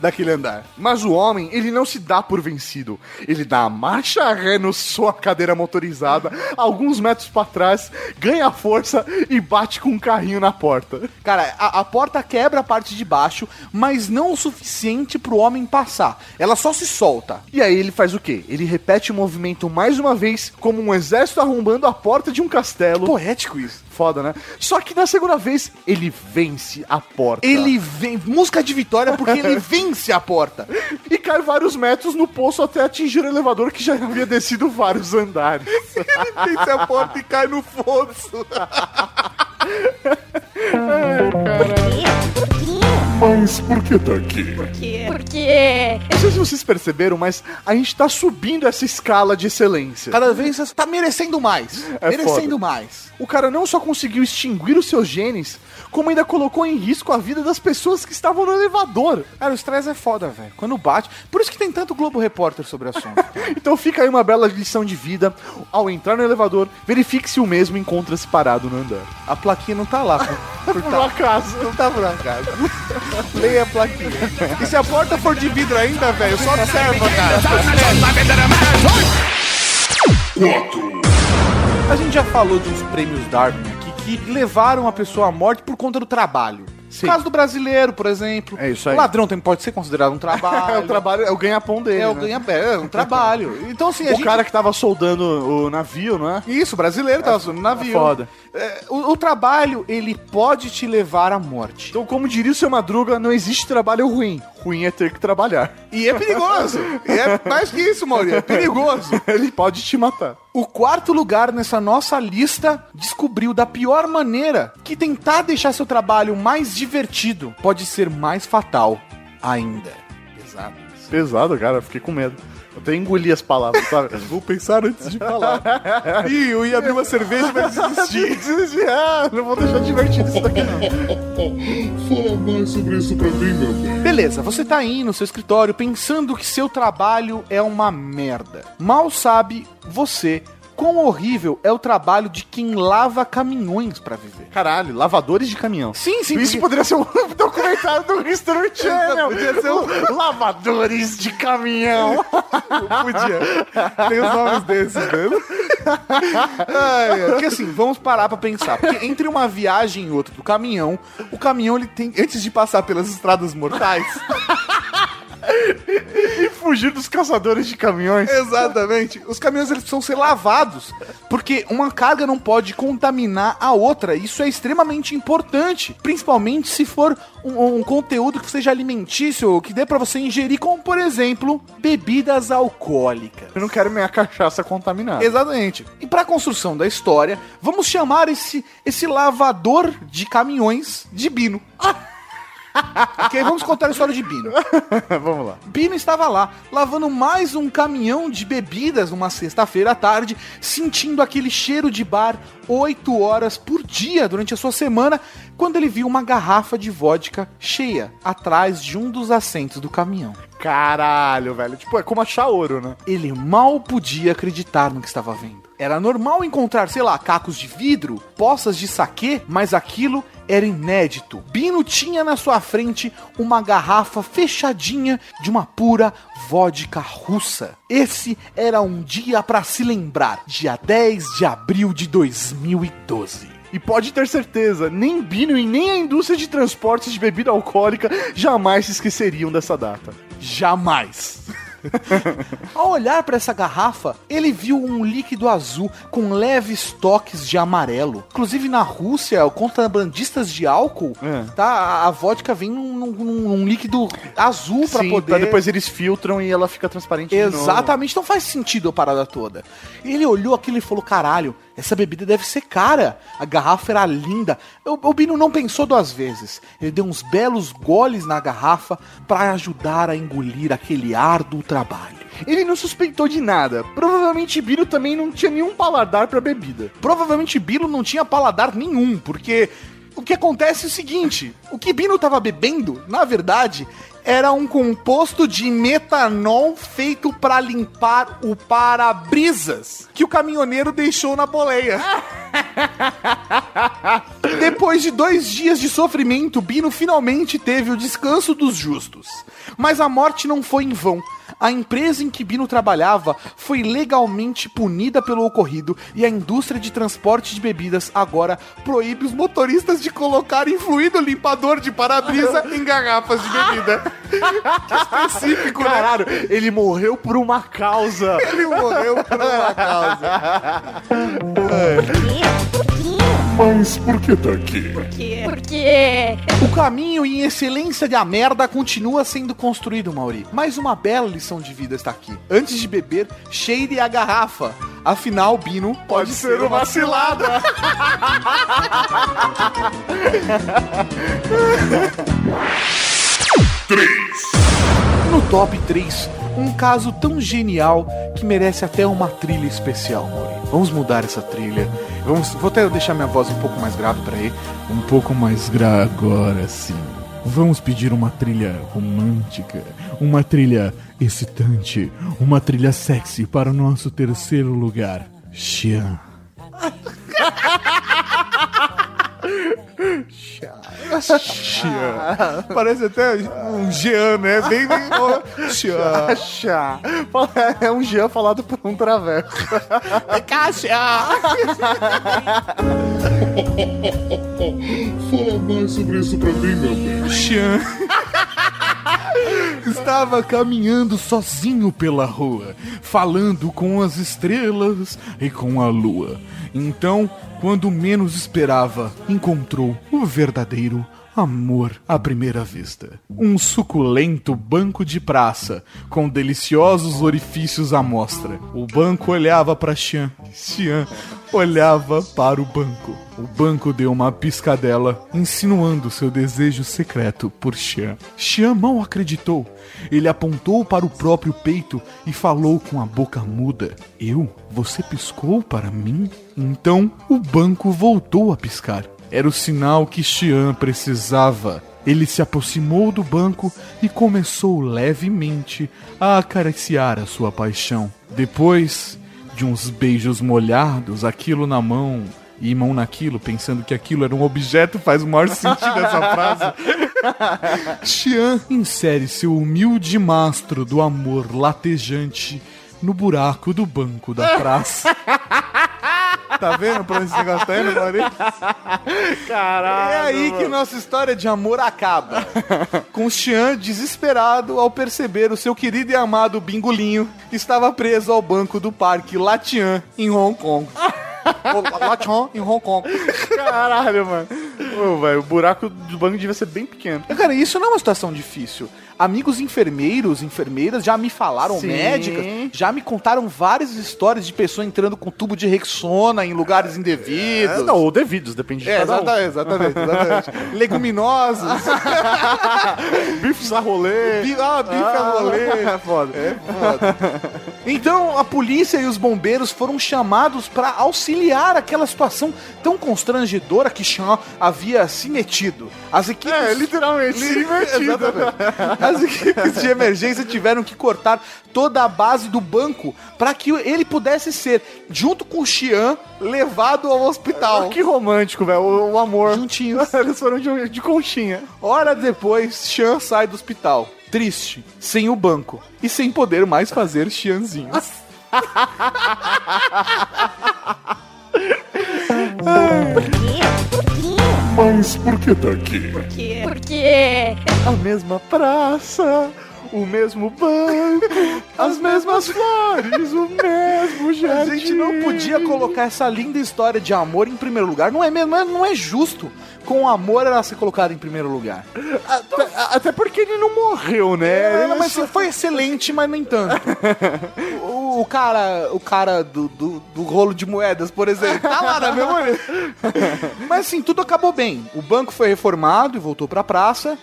daquele andar. Mas o homem, ele não se dá por vencido. Ele dá a marcha ré no sua cadeira motorizada, alguns metros pra trás, ganha força e bate com um carrinho na porta. Cara, a, a porta quebra a parte de baixo, mas não o suficiente pro homem passar. Ela só se solta. E aí ele faz o quê? Ele repete o movimento mais uma vez, como um exército arrombando a porta de um castelo. Poético isso. Foda, né? Só que na segunda vez, ele vence a porta. Ele vem. Música de vitória porque ele vence a porta. E cai vários metros no poço até atingir o elevador que já havia descido vários andares. Ele vence a porta e cai no fosso. Mas por que tá aqui? Porque. Não sei se vocês perceberam, mas a gente tá subindo essa escala de excelência. Cada vez você tá merecendo mais. É merecendo foda. mais. O cara não só conseguiu extinguir os seus genes, como ainda colocou em risco a vida das pessoas que estavam no elevador. Cara, o estresse é foda, velho. Quando bate. Por isso que tem tanto Globo Repórter sobre o assunto. Então fica aí uma bela lição de vida. Ao entrar no elevador, verifique se o mesmo encontra-se parado no andar. A plaquinha não tá lá. Por, por Por tá. acaso. Não tá por acaso. Leia a plaquinha. E se a porta for de vidro ainda, velho, só observa, cara. 4. A gente já falou de uns prêmios Darwin aqui que levaram a pessoa à morte por conta do trabalho. Sim. Caso do brasileiro, por exemplo. É isso aí. O ladrão também pode ser considerado um trabalho. É o trabalho, é o ganha-pão dele. É o né? ganha é um trabalho. Então, assim, O gente... cara que tava soldando o navio, não é? Isso, brasileiro, tava no navio. foda. É, o, o trabalho, ele pode te levar à morte. Então, como diria o seu Madruga, não existe trabalho ruim. Ruim é ter que trabalhar. E é perigoso. e é mais que isso, Maurício. É perigoso. Ele pode te matar. O quarto lugar nessa nossa lista descobriu da pior maneira que tentar deixar seu trabalho mais divertido pode ser mais fatal ainda. Pesado. Pesado, cara. Fiquei com medo. Eu até engoli as palavras, sabe? Vou pensar antes de falar. Ih, eu ia abrir uma cerveja e vai desistir. Desistir. Ah, não vou deixar divertido isso daqui, não. Fala mais sobre isso pra mim, meu bem. Beleza, você tá aí no seu escritório pensando que seu trabalho é uma merda. Mal sabe você quão horrível é o trabalho de quem lava caminhões pra viver. Caralho, lavadores de caminhão. Sim, sim. Isso porque- poderia ser um documentário do History Channel. Podia ser um- Lavadores de caminhão. Podia. Tem os nomes desses, né? Ai. Porque assim, vamos parar pra pensar. Porque entre uma viagem e outra do caminhão, o caminhão ele tem, antes de passar pelas estradas mortais, e fugir dos caçadores de caminhões. exatamente, os caminhões eles precisam ser lavados, porque uma carga não pode contaminar a outra. Isso é extremamente importante, principalmente se for um, um conteúdo que seja alimentício, que dê pra você ingerir, como por exemplo, bebidas alcoólicas. Eu não quero minha cachaça contaminada. Exatamente. E para a construção da história, vamos chamar esse, esse lavador de caminhões de Bino. Ok, vamos contar a história de Bino. Vamos lá. Bino estava lá, lavando mais um caminhão de bebidas numa sexta-feira à tarde, sentindo aquele cheiro de bar oito horas por dia durante a sua semana, quando ele viu uma garrafa de vodka cheia atrás de um dos assentos do caminhão. Caralho, velho. Tipo, é como achar ouro, né? Ele mal podia acreditar no que estava vendo. Era normal encontrar, sei lá, cacos de vidro, poças de saquê, mas aquilo era inédito. Bino tinha na sua frente uma garrafa fechadinha de uma pura vodka russa. Esse era um dia para se lembrar, dia 10 de abril de 2012. E pode ter certeza, nem Bino e nem a indústria de transportes de bebida alcoólica jamais se esqueceriam dessa data. Jamais. Ao olhar para essa garrafa, ele viu um líquido azul com leves toques de amarelo. Inclusive na Rússia, contrabandistas de álcool, É. tá? A, vodka vem num, num- num líquido azul para poder. pra depois eles filtram e ela fica transparente. Exatamente, não faz sentido a parada toda. Ele olhou aquilo e falou: caralho, essa bebida deve ser cara. A garrafa era linda. O, o Bino não pensou duas vezes. Ele deu uns belos goles na garrafa para ajudar a engolir aquele árduo trabalho. Ele não suspeitou de nada. Provavelmente Bino também não tinha nenhum paladar pra bebida. Provavelmente Bino não tinha paladar nenhum, porque o que acontece é o seguinte: o que Bino tava bebendo, na verdade, era um composto de metanol feito para limpar o para-brisas que o caminhoneiro deixou na boleia. Depois de dois dias de sofrimento, Bino finalmente teve o descanso dos justos. Mas a morte não foi em vão. A empresa em que Bino trabalhava foi legalmente punida pelo ocorrido e a indústria de transporte de bebidas agora proíbe os motoristas de colocarem fluido limpador de para-brisa em garrafas de bebida. que específico, né? Caralho, ele morreu por uma causa. Ele morreu por uma causa. Mas por que tá aqui? Porque. O caminho em excelência de a merda continua sendo construído, Mauri. Mais uma bela lição de vida está aqui. Antes de beber, cheire a garrafa. Afinal, Bino pode, ser uma cilada. No top 3, um caso tão genial que merece até uma trilha especial, Mauri. Vamos mudar essa trilha. Vamos, vou até deixar minha voz um pouco mais grave para aí. Um pouco mais gra agora sim. Vamos pedir uma trilha romântica, uma trilha excitante, uma trilha sexy para o nosso terceiro lugar. Xian. Parece até um Jean, né? Bem, bem. Jean. Chá. É um Jean falado por um traveco. Caixa! Fala mais sobre isso pra mim, meu bem. Xian estava caminhando sozinho pela rua, falando com as estrelas e com a lua. Então, quando menos esperava, encontrou o verdadeiro amor à primeira vista. Um suculento banco de praça, com deliciosos orifícios à mostra. O banco olhava para Xian. Xian olhava para o banco. O banco deu uma piscadela, insinuando seu desejo secreto por Xian. Xian mal acreditou. Ele apontou para o próprio peito e falou com a boca muda: Eu? Você piscou para mim? Então o banco voltou a piscar. Era o sinal que Xian precisava. Ele se aproximou do banco e começou levemente a acariciar a sua paixão. Depois de uns beijos molhados, aquilo na mão e mão naquilo, pensando que aquilo era um objeto, faz o maior sentido essa frase. Xian insere seu humilde mastro do amor latejante no buraco do banco da praça. tá vendo pra onde esse negócio tá indo, Maurício? Caralho. É aí que nossa história de amor acaba. Com Xian desesperado ao perceber o seu querido e amado Bingolinho estava preso ao banco do parque Latian, em Hong Kong. Latian, em Hong Kong. Caralho, mano. Ô, velho, o buraco do banco devia ser bem pequeno. Cara, isso não é uma situação difícil. Amigos enfermeiros, enfermeiras já me falaram, Sim. médicas, já me contaram várias histórias de pessoa entrando com tubo de Rexona em lugares indevidos. É, não, ou devidos, depende de É, cada um. exatamente, exatamente, exatamente. Leguminosos. Bifes a rolê. Bi- ah, bife a rolê. É foda. É foda. Então a polícia e os bombeiros foram chamados para auxiliar aquela situação tão constrangedora que Sean havia se metido. As equipes. É, literalmente, se. Exatamente. As equipes de emergência tiveram que cortar toda a base do banco para que ele pudesse ser, junto com o Xian, levado ao hospital. Que romântico, velho. O, o amor. Juntinhos. Eles foram de, de conchinha. Hora depois, Xian sai do hospital. Triste, sem o banco e sem poder mais fazer Xianzinhos. Quê? Mas por que tá aqui? Porque A mesma praça, o mesmo banco, as mesmas flores, o mesmo A jardim. gente não podia colocar essa linda história de amor em primeiro lugar. Não é mesmo? Não é justo com amor ela ser colocada em primeiro lugar. Até, até porque ele não morreu, né? É, mas só- foi excelente, mas nem tanto. o, o cara, o cara do, do, do rolo de moedas, por exemplo, tá lá na memória. mas assim, tudo acabou bem. O banco foi reformado e voltou pra praça.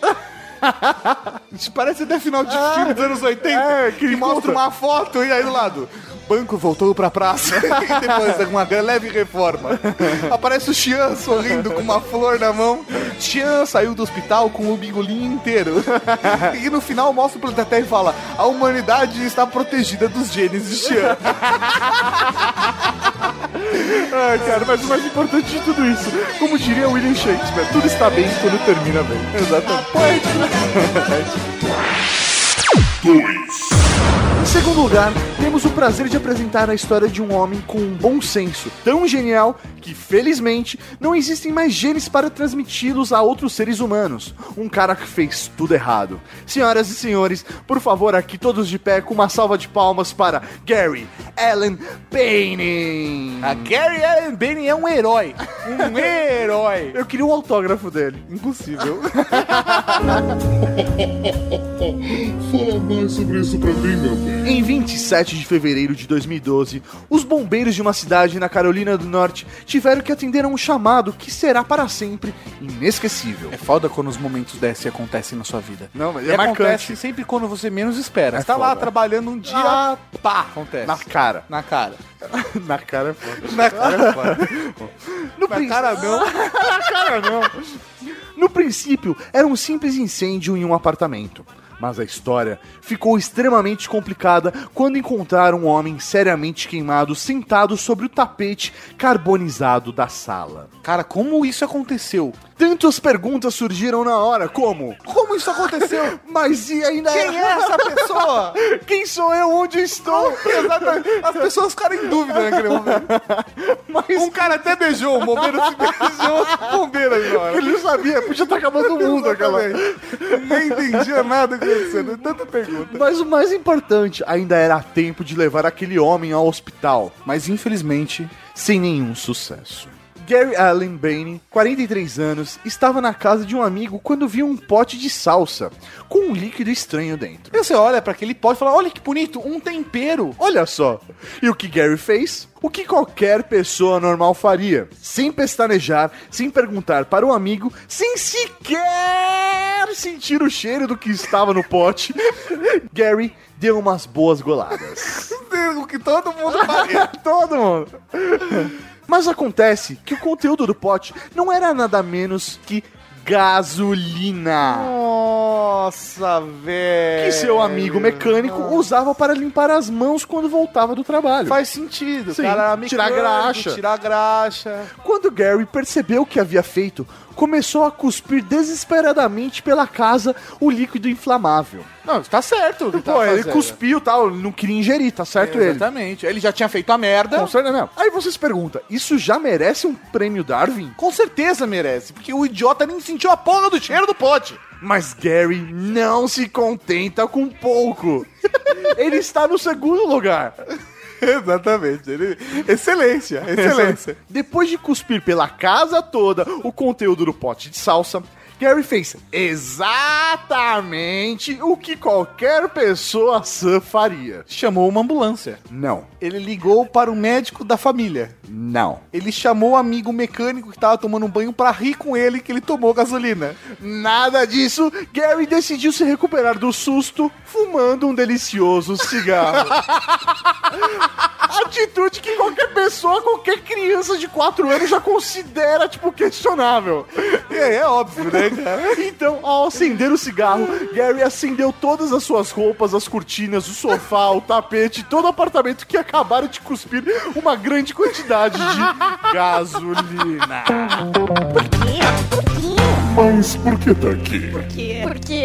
Isso parece até final de filme dos anos 80. é, que, que mostra uma foto e aí do lado. Banco voltou pra praça. e depois de uma leve reforma. Aparece o Xian sorrindo com uma flor na mão. Xian saiu do hospital com o bingolinho inteiro. e no final mostra o planeta Terra e fala: A humanidade está protegida dos genes de Xian. Ai, cara, mas o mais importante de tudo isso, como diria William Shakespeare, tudo está bem quando termina bem. Exatamente. Em segundo lugar, temos o prazer de apresentar a história de um homem com um bom senso tão genial que, felizmente, não existem mais genes para transmiti-los a outros seres humanos. Um cara que fez tudo errado. Senhoras e senhores, por favor, aqui todos de pé com uma salva de palmas para Gary Allen Payne. A Gary Allen Bane é um herói. Um herói. Eu queria um autógrafo dele. Impossível. Fala mais sobre isso pra mim, meu. Em 27 de fevereiro de 2012, os bombeiros de uma cidade na Carolina do Norte tiveram que atender a um chamado que será para sempre inesquecível. É foda quando os momentos desses acontecem na sua vida. Não, mas E é acontece marcante. sempre quando você menos espera. É você tá lá foda. trabalhando um dia, Ah, pá, acontece. Na cara. Na cara. Na cara é foda. Na cara é foda. No Na cara não. Na cara não. No princípio, era um simples incêndio em um apartamento. Mas a história ficou extremamente complicada quando encontraram um homem seriamente queimado sentado sobre o tapete carbonizado da sala. Cara, como isso aconteceu? Tantas perguntas surgiram na hora, como? Como isso aconteceu? Mas e ainda Quem é essa pessoa? Quem sou eu? Onde estou? Exatamente. As pessoas ficaram em dúvida naquele momento. Um cara até beijou, o bombeiro se beijou, o bombeiro agora. Ele não sabia, podia estar acabando o mundo aquela. Nem entendia nada tanta pergunta. Mas o mais importante, ainda era tempo de levar aquele homem ao hospital, Mas infelizmente, sem nenhum sucesso. Gary Allen Bainey, 43 anos, estava na casa de um amigo quando viu um pote de salsa com um líquido estranho dentro. você olha pra aquele pote e fala: olha que bonito, um tempero. Olha só. E o que Gary fez? O que qualquer pessoa normal faria. Sem pestanejar, sem perguntar para o amigo, sem sequer sentir o cheiro do que estava no pote, Gary deu umas boas goladas. O que todo mundo faria. Todo mundo. Mas acontece que o conteúdo do pote não era nada menos que gasolina. Nossa, velho. Que seu amigo mecânico usava para limpar as mãos quando voltava do trabalho. Faz sentido, Sim, cara. tirar mecânico, graxa. Tirar graxa. Quando Gary percebeu o que havia feito, começou a cuspir desesperadamente pela casa o líquido inflamável. Não, tá certo. que tá Pô, ele cuspiu tal, não queria ingerir, tá certo ele? Exatamente. Ele já tinha feito a merda. Com certeza não. Aí você se pergunta, isso já merece um prêmio Darwin? Com certeza merece, porque o idiota nem sentiu a porra do cheiro do pote. Mas Gary não se contenta com pouco. ele está no segundo lugar. Exatamente. Ele... Excelência, excelência. Depois de cuspir pela casa toda o conteúdo do pote de salsa, Gary fez exatamente o que qualquer pessoa sã faria. Chamou uma ambulância. Não, Ele ligou para o médico da família. não. Ele chamou o amigo mecânico que tava tomando um banho pra rir com ele que ele tomou gasolina. Nada disso. Gary decidiu se recuperar do susto fumando um delicioso cigarro. Atitude que qualquer pessoa, qualquer criança de 4 anos já considera, tipo, questionável. É, é óbvio, né, cara? Então, ao acender o cigarro, Gary acendeu todas as suas roupas, as cortinas, o sofá, o tapete, todo o apartamento que acabaram de cuspir uma grande quantidade de gasolina. Mas por que tá aqui? Porque.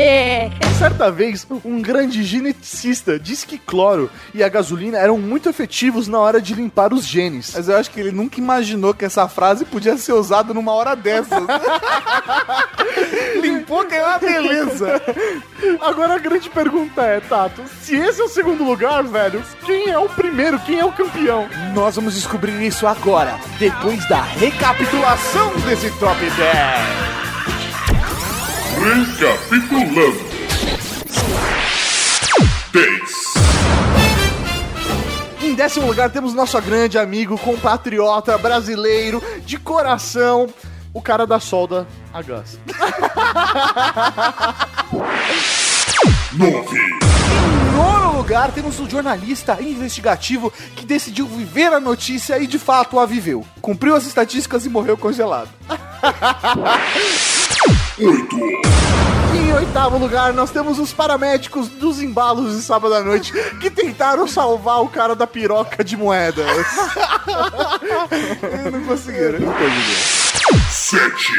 Certa vez, um grande geneticista disse que cloro e a gasolina eram muito efetivos na hora de limpar os genes. Mas eu acho que ele nunca imaginou que essa frase podia ser usada numa hora dessas. Limpou que é uma beleza. Agora a grande pergunta é, Tato, se esse é o segundo lugar, velho, quem é o primeiro? Quem é o campeão? Nós vamos descobrir isso agora, depois da recapitulação desse Top 10. Recapitulando. 10. Em décimo lugar temos nosso grande amigo, compatriota brasileiro de coração, o cara da solda a gás. 9. Em nono lugar, temos um jornalista investigativo que decidiu viver a notícia e de fato a viveu. Cumpriu as estatísticas e morreu congelado. 8. Em oitavo lugar, nós temos os paramédicos dos embalos de sábado à noite que tentaram salvar o cara da piroca de moedas. Não conseguiram. 7.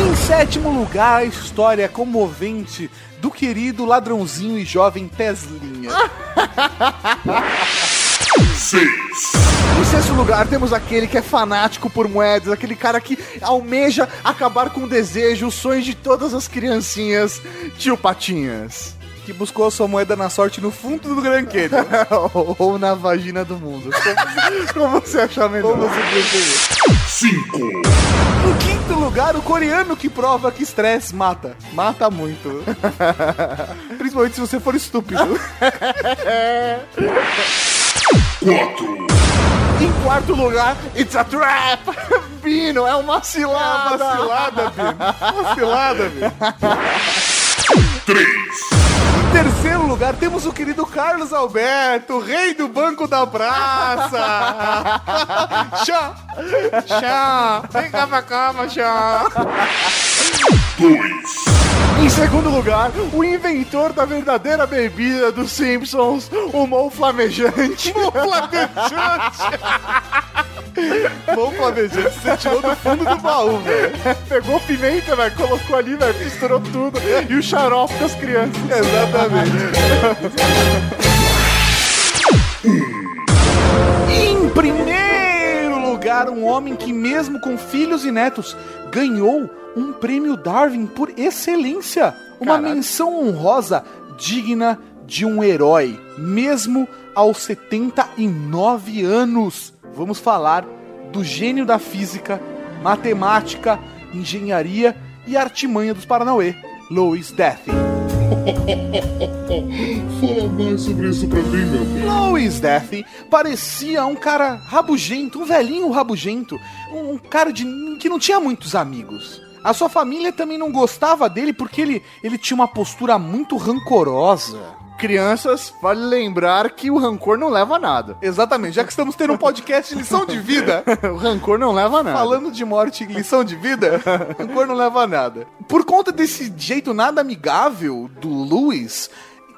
Em sétimo lugar, a história comovente do querido ladrãozinho e jovem Teslinha. 6. Em sexto lugar, temos aquele que é fanático por moedas, aquele cara que almeja acabar com o desejo, os sonhos de todas as criancinhas, tio Patinhas. Que buscou a sua moeda na sorte no fundo do Canyon. Ou na vagina do mundo. Como, como você achar melhor. Como você preferir. 5. Em quinto lugar, o coreano que prova que estresse mata. Mata muito. Principalmente se você for estúpido. 4. Em quarto lugar, It's a Trap! Bino, é uma cilada! Vacilada, Bino. Vacilada, Bino. 3. Em terceiro lugar, temos o querido Carlos Alberto, rei do Banco da Praça. Chá. Chá. Vem cá pra cá, chá. 2. Em segundo lugar, o inventor da verdadeira bebida dos Simpsons, o Mo Flamejante. Flamejante. Bom flamejante, você tirou do fundo do baú, velho. Pegou pimenta, velho, colocou ali, velho, misturou tudo. E o xarope das crianças. Exatamente. em primeiro um homem que, mesmo com filhos e netos, ganhou um prêmio Darwin por excelência. Uma Caralho. menção honrosa digna de um herói, mesmo aos 79 anos. Vamos falar do gênio da física, matemática, engenharia e artimanha dos Paranauê, Louis Death. Fala mais sobre isso pra mim, meu bem. Death parecia um cara rabugento, um velhinho rabugento, um cara de, que não tinha muitos amigos. A sua família também não gostava dele porque ele, ele tinha uma postura muito rancorosa. Crianças, vale lembrar que o rancor não leva a nada. Exatamente, já que estamos tendo um podcast de lição de vida, o rancor não leva a nada. falando de morte e lição de vida, rancor não leva a nada. Por conta desse jeito nada amigável do Louis,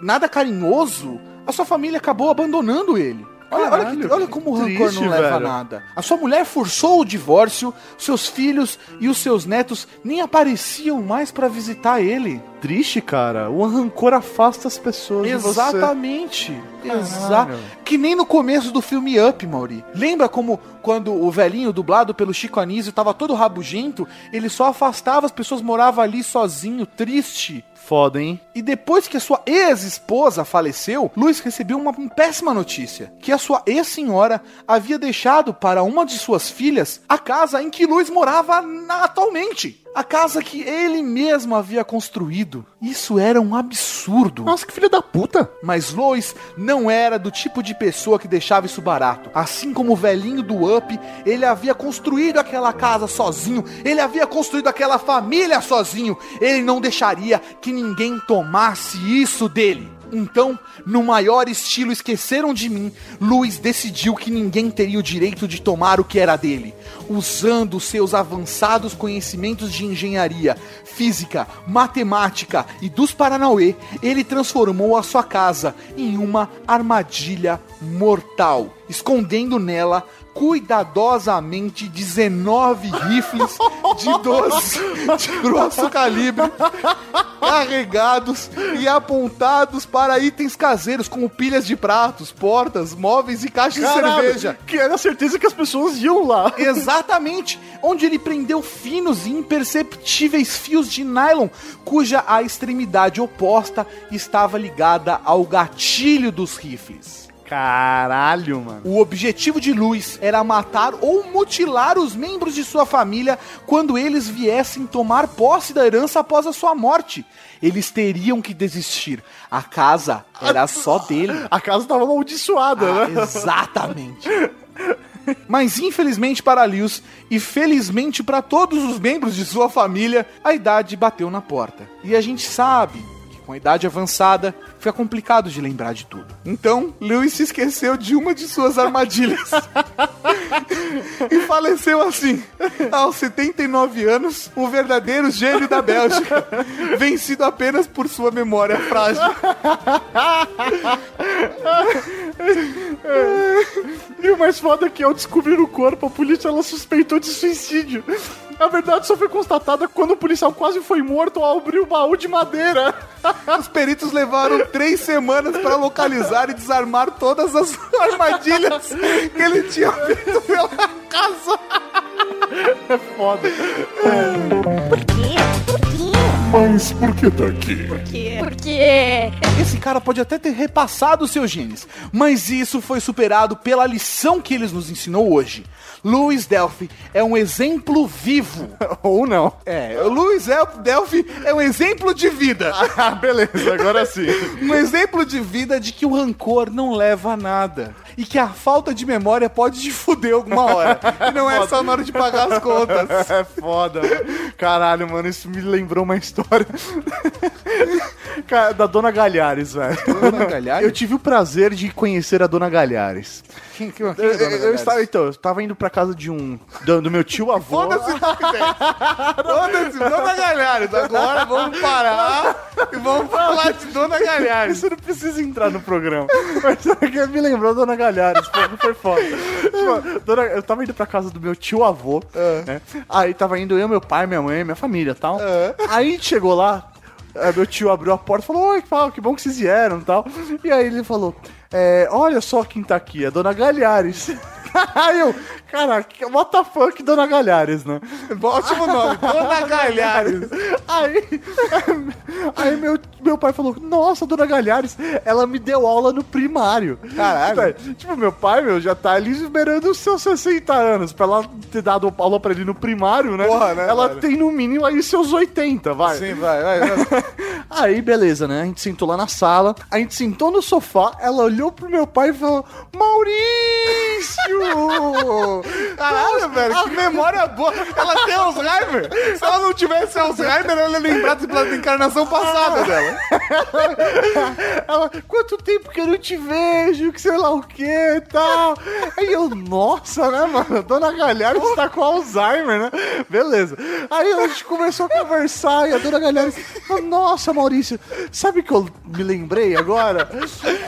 nada carinhoso, a sua família acabou abandonando ele. Olha, olha, que- olha como o rancor triste, não leva a velho. nada. A sua mulher forçou o divórcio, seus filhos e os seus netos nem apareciam mais pra visitar ele. Triste, cara. O rancor afasta as pessoas. Exatamente. Exa Caralho. que nem no começo do filme Up, Mauri. Lembra como quando o velhinho dublado pelo Chico Anísio tava todo rabugento, ele só afastava as pessoas, morava ali sozinho, triste. Foda, hein? E depois que a sua ex-esposa faleceu, Luiz recebeu uma péssima notícia: que a sua ex-senhora havia deixado para uma de suas filhas a casa em que Luiz morava atualmente. A casa que ele mesmo havia construído. Isso era um absurdo. Nossa, que filho da puta. Mas Lois não era do tipo de pessoa que deixava isso barato. Assim como o velhinho do Up, ele havia construído aquela casa sozinho, ele havia construído aquela família sozinho. Ele não deixaria que ninguém tomasse isso dele. Então, no maior estilo Esqueceram de Mim, Luiz decidiu que ninguém teria o direito de tomar o que era dele. Usando seus avançados conhecimentos de engenharia, física, matemática e dos Paranauê, ele transformou a sua casa em uma armadilha mortal, escondendo nela cuidadosamente 19 rifles de 12 de grosso calibre carregados e apontados para itens caseiros como pilhas de pratos, portas, móveis e caixas de cerveja. Que era certeza que as pessoas iam lá. Exatamente, onde ele prendeu finos e imperceptíveis fios de nylon, cuja a extremidade oposta estava ligada ao gatilho dos rifles. Caralho, mano. O objetivo de Luiz era matar ou mutilar os membros de sua família quando eles viessem tomar posse da herança após a sua morte. Eles teriam que desistir. A casa era só dele. A casa tava amaldiçoada, Ah, né? exatamente. Mas infelizmente para Lewis e felizmente para todos os membros de sua família, a idade bateu na porta. E a gente sabe com a idade avançada fica complicado de lembrar de tudo. Então, Lewis se esqueceu de uma de suas armadilhas. e faleceu assim, aos 79 anos, um verdadeiro gênio da Bélgica, vencido apenas por sua memória frágil. E o mais foda é que ao descobrir o corpo, a polícia ela suspeitou de suicídio. A verdade só foi constatada quando o policial quase foi morto ao abrir o baú de madeira. Os peritos levaram três semanas para localizar e desarmar todas as armadilhas que ele tinha feito pela casa. Foda. Mas por que tá aqui? Porque. Esse cara pode até ter repassado os seus genes, mas isso foi superado pela lição que eles nos ensinou hoje. Louis Delphi é um exemplo vivo. Ou não. É, o El- Delphi é um exemplo de vida. Ah, beleza, agora sim. Um exemplo de vida de que o rancor não leva a nada. E que a falta de memória pode te fuder alguma hora. E não é só na hora de pagar as contas. É foda. mano. Caralho, mano, isso me lembrou uma história da Dona Galhares, velho. Dona Galhares? Eu tive o prazer de conhecer a Dona Galhares. Quem, quem, Eu, é eu- eu Galhares? estava, então, eu estava indo pra casa de um. Do, do meu tio avô. Foda-se. Foda-se, Dona Galhares. Agora vamos parar e vamos falar de Dona Galhares. Isso não precisa entrar no programa. Mas é que me lembrou Dona Galhares, pô, não foi foda. Tipo, dona- eu tava indo pra casa do meu tio avô, né? Aí tava indo eu, meu pai, minha mãe, minha família e tal. Aí a gente chegou lá, aí meu tio abriu a porta e falou: Oi, que bom que vocês vieram e tal. E aí ele falou: é, Olha só quem tá aqui, a Dona Galhares. Aí eu, cara, what the fuck, Dona Galhares, né? Ótimo nome, Dona Galhares. Aí, aí meu, meu pai falou, nossa, Dona Galhares, ela me deu aula no primário. Caralho. Tipo, meu pai, meu, já tá ali esperando os seus 60 anos. Pra ela ter dado aula pra ele no primário, né? Porra, né, ela velho? tem no mínimo aí seus 80, vai. Sim, vai, vai. vai. Aí, beleza, né? A gente sentou lá na sala, a gente sentou no sofá, ela olhou pro meu pai e falou: Maurício! Caralho, velho, que memória boa. Ela tem Alzheimer. Se ela não tivesse Alzheimer, ela ia lembrar da encarnação passada dela. Ela, quanto tempo que eu não te vejo, que sei lá o que e tal. Aí eu, nossa, né, mano? Dona Galhares está com Alzheimer, né? Beleza. Aí a gente começou a conversar e a Dona Galhares falou, nossa, Maurício, sabe o que eu me lembrei agora?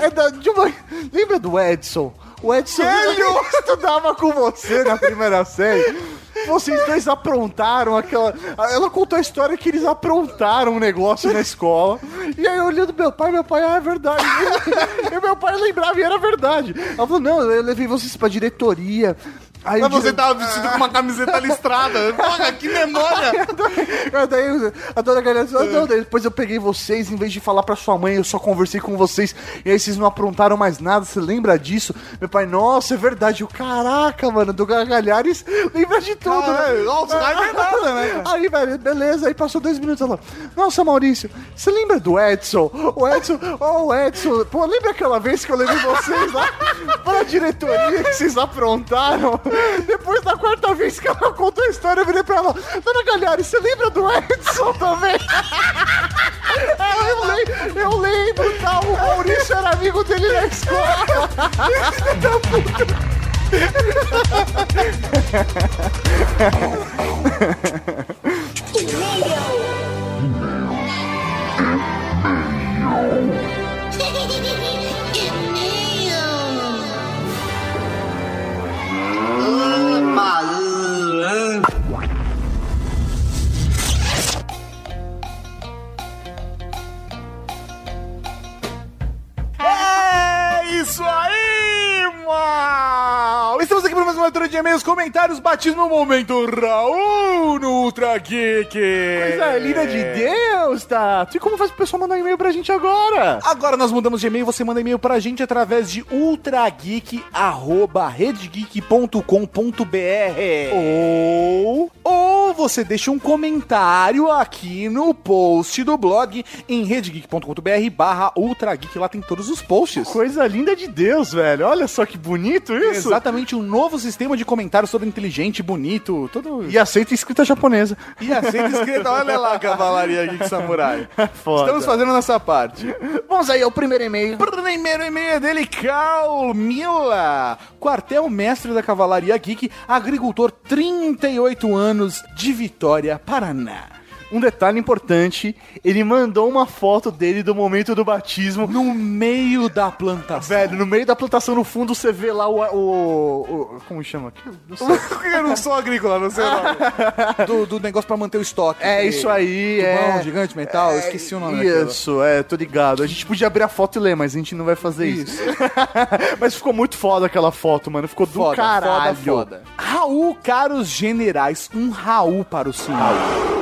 É da, de uma... Lembra do Edson? O Edson Velho! estudava com você na primeira série. Vocês dois aprontaram aquela. Ela contou a história que eles aprontaram um negócio na escola. E aí, olhando meu pai, meu pai, ah, é verdade. E meu pai lembrava e era verdade. Ela falou: não, eu levei vocês pra diretoria. Aí Mas você tava vestido com uma camiseta listrada. Porra, que memória. Aí daí a dona Galera falou, não, daí depois eu peguei vocês, em vez de falar pra sua mãe, eu só conversei com vocês, e aí vocês não aprontaram mais nada, você lembra disso? Meu pai, nossa, é verdade, eu, caraca, mano, do Galhares lembra de tudo, né? Alzheimer é nada, né? Aí, velho, beleza, aí passou dois minutos, ela, nossa, Maurício, você lembra do Edson? O Edson, oh, o Edson, pô, lembra aquela vez que eu levei vocês lá pra diretoria que vocês aprontaram? Depois da quarta vez que ela contou a história, eu virei pra ela, Dona Galhares, você lembra do Edson também? Eu, lembro, eu lembro, tá? O Maurício era amigo dele na escola. É mais uma leitura de e-mails, comentários, batidos no momento Raul no Ultra Geek! Coisa linda de Deus, Tato. E como faz o pessoal mandar e-mail pra gente agora? Agora nós mudamos de e-mail, você manda e-mail pra gente através de ultrageek.redgeek.com.br Ou... Ou você deixa um comentário aqui no post do blog em redgeek.com.br barra ultrageek, lá tem todos os posts. Coisa linda de Deus, velho. Olha só que bonito isso. Exatamente um novo sistema de comentários todo inteligente, bonito, todo... E aceita escrita japonesa. E aceita escrita, olha lá, Cavalaria Geek Samurai. Foda. Estamos fazendo a nossa parte. Vamos aí ao primeiro e-mail. Primeiro e-mail é dele, Carl Mila, quartel-mestre da Cavalaria Geek, agricultor, 38 anos, de Vitória, Paraná. Um detalhe importante, ele mandou uma foto dele do momento do batismo. No meio da plantação. Velho, no meio da plantação, no fundo, você vê lá o... o, o- como chama aqui? Não sei. Eu não sou agrícola, não sei o nome. Do, do negócio pra manter o estoque. É isso aí, Tubão, é. gigante, metal, eu esqueci o nome daquilo. Isso, é, tô ligado. A gente podia abrir a foto e ler, mas a gente não vai fazer isso. mas ficou muito foda aquela foto, mano. Ficou do Foda, caralho. foda, foda. Raul, caros generais, um Raul para o senhor.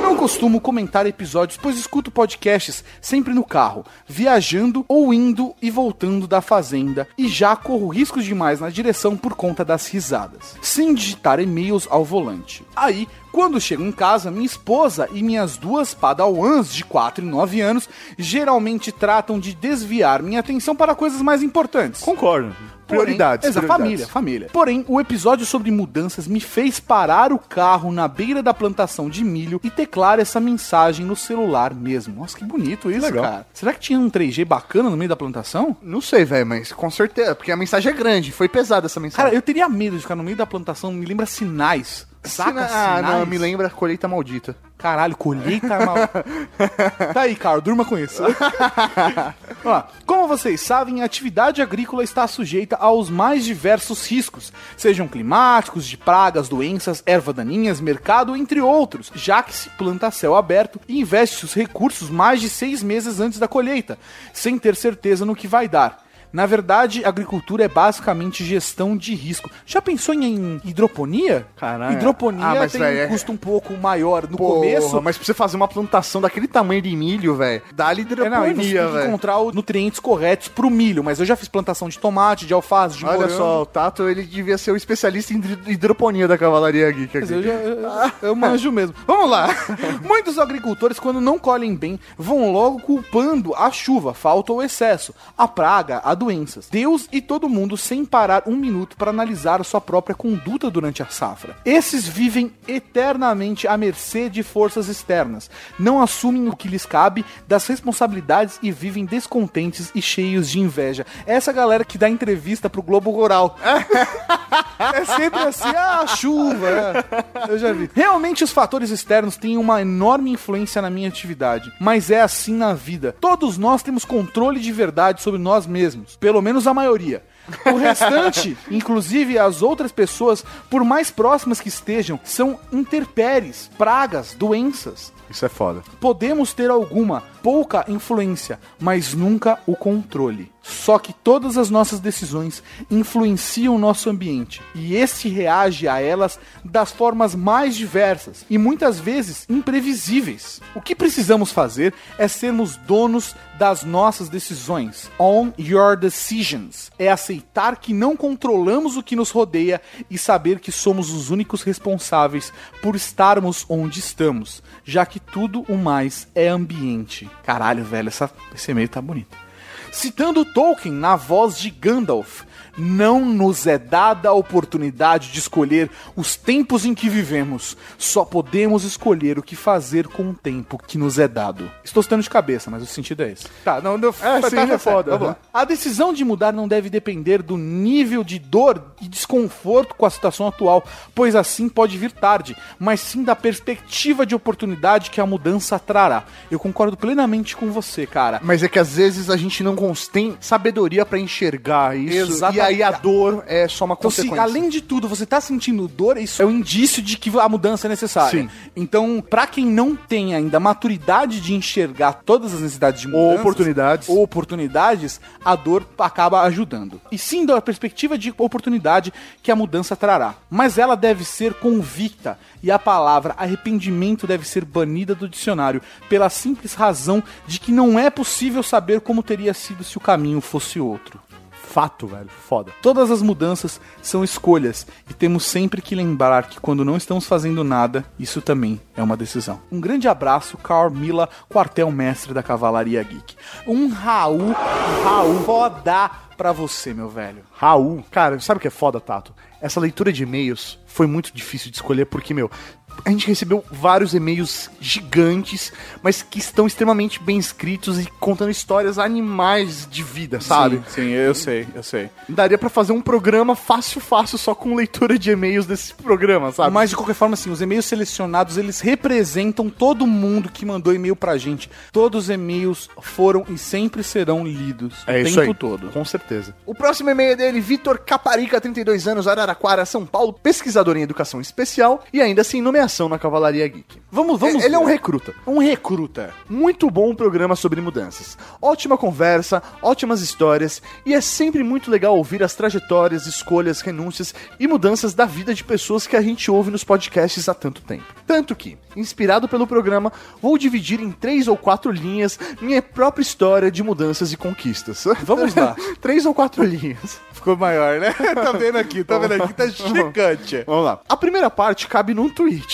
Não costumo comentar episódios, pois escuto podcasts sempre no carro, viajando ou indo e voltando da fazenda, e já corro riscos demais na direção por conta das risadas, sem digitar e-mails ao volante. Aí, quando chego em casa, minha esposa e minhas duas padawans de 4 e 9 anos geralmente tratam de desviar minha atenção para coisas mais importantes. Concordo. Prioridades. Exato, família, família. Porém, o episódio sobre mudanças me fez parar o carro na beira da plantação de milho e teclar essa mensagem no celular mesmo. Nossa, que bonito isso, Legal. cara. Será que tinha um 3G bacana no meio da plantação? Não sei, velho, mas com certeza. Porque a mensagem é grande. Foi pesada essa mensagem. Cara, eu teria medo de ficar no meio da plantação, me lembra sinais. Saca ah, não, me lembra colheita maldita. Caralho, colheita mal. tá aí, Carl, durma com isso. Ó, como vocês sabem, a atividade agrícola está sujeita aos mais diversos riscos, sejam climáticos, de pragas, doenças, erva daninhas, mercado, entre outros, já que se planta a céu aberto e investe os recursos mais de seis meses antes da colheita, sem ter certeza no que vai dar. Na verdade, agricultura é basicamente gestão de risco. Já pensou em hidroponia? Caralho. Hidroponia Ah, mas, tem véi, é- um custo um pouco maior no Porra, começo. mas pra você fazer uma plantação daquele tamanho de milho, velho, dá-lhe É, não, e você hidroponia, tem que velho. encontrar os nutrientes corretos pro milho, mas eu já fiz plantação de tomate, de alface, de Olha morango. só, o Tato, ele devia ser o especialista em hidro- hidroponia da Cavalaria Geek aqui. eu, já, eu, eu manjo mesmo. Vamos lá. Muitos agricultores, quando não colhem bem, vão logo culpando a chuva, falta ou excesso, a praga, a doenças. Deus e todo mundo sem parar um minuto para analisar a sua própria conduta durante a safra. Esses vivem eternamente à mercê de forças externas, não assumem o que lhes cabe das responsabilidades e vivem descontentes e cheios de inveja. Essa galera que dá entrevista pro Globo Rural. É sempre assim, ah, chuva. é. Eu já vi. Realmente os fatores externos têm uma enorme influência na minha atividade, mas é assim na vida. Todos nós temos controle de verdade sobre nós mesmos, pelo menos a maioria. O restante, inclusive as outras pessoas, por mais próximas que estejam, são interpéries, pragas, doenças. Isso é foda. Podemos ter alguma, pouca influência, mas nunca o controle. Só que todas as nossas decisões influenciam o nosso ambiente e este reage a elas das formas mais diversas e muitas vezes imprevisíveis. O que precisamos fazer é sermos donos das nossas decisões. On your decisions. É aceitar que não controlamos o que nos rodeia e saber que somos os únicos responsáveis por estarmos onde estamos, já que tudo o mais é ambiente. Caralho, velho, essa, esse e-mail tá bonito. Citando Tolkien na voz de Gandalf, não nos é dada a oportunidade de escolher os tempos em que vivemos. Só podemos escolher o que fazer com o tempo que nos é dado. Estou citando de cabeça, mas o sentido é esse. Tá, não, não É, sim, é foda, Vamos lá. A decisão de mudar não deve depender do nível de dor e desconforto com a situação atual, pois assim pode vir tarde, mas sim da perspectiva de oportunidade que a mudança trará. Eu concordo plenamente com você, cara. Mas é que às vezes a gente não tem sabedoria pra enxergar isso. Exatamente. E aí a dor é só uma Então, se, consequência. além de tudo, você tá sentindo dor, isso é um indício de que a mudança é necessária. Sim. Então, pra quem não tem ainda maturidade de enxergar todas as necessidades de Ou mudança, oportunidades. ou oportunidades, a dor acaba ajudando. E sim da perspectiva de oportunidade que a mudança trará. Mas ela deve ser convicta e a palavra arrependimento deve ser banida do dicionário pela simples razão de que não é possível saber como teria sido se o caminho fosse outro. Fato, velho. Foda. Todas as mudanças são escolhas e temos sempre que lembrar que quando não estamos fazendo nada, isso também é uma decisão. Um grande abraço, Carl Mila, quartel-mestre da Cavalaria Geek. Um Raul, Raul foda pra você, meu velho. Raul. Cara, sabe o que é foda, Tato? Essa leitura de e-mails foi muito difícil de escolher porque, meu, a gente recebeu vários e-mails gigantes, mas que estão extremamente bem escritos e contando histórias animais de vida, sabe? Sim, sim, eu sei, eu sei. Daria pra fazer um programa fácil, fácil, só com leitura de e-mails desse programa, sabe? Mas de qualquer forma, assim, os e-mails selecionados, eles representam todo mundo que mandou e-mail pra gente. Todos os e-mails foram e sempre serão lidos É o isso tempo aí. todo. Com certeza. O próximo e-mail é dele, Vitor Caparica, 32 anos, Araraquara, São Paulo, pesquisador em educação especial e ainda sem nomeação na Cavalaria Geek. Vamos, vamos. Ele é um recruta. um recruta. Muito bom programa sobre mudanças. Ótima conversa, ótimas histórias e é sempre muito legal ouvir as trajetórias, escolhas, renúncias e mudanças da vida de pessoas que a gente ouve nos podcasts há tanto tempo. Tanto que, inspirado pelo programa, vou dividir em três ou quatro linhas minha própria história de mudanças e conquistas. Vamos lá. três ou quatro linhas. Ficou maior, né? tá vendo aqui, tá vendo aqui, tá gigante. Vamos lá. A primeira parte cabe num tweet.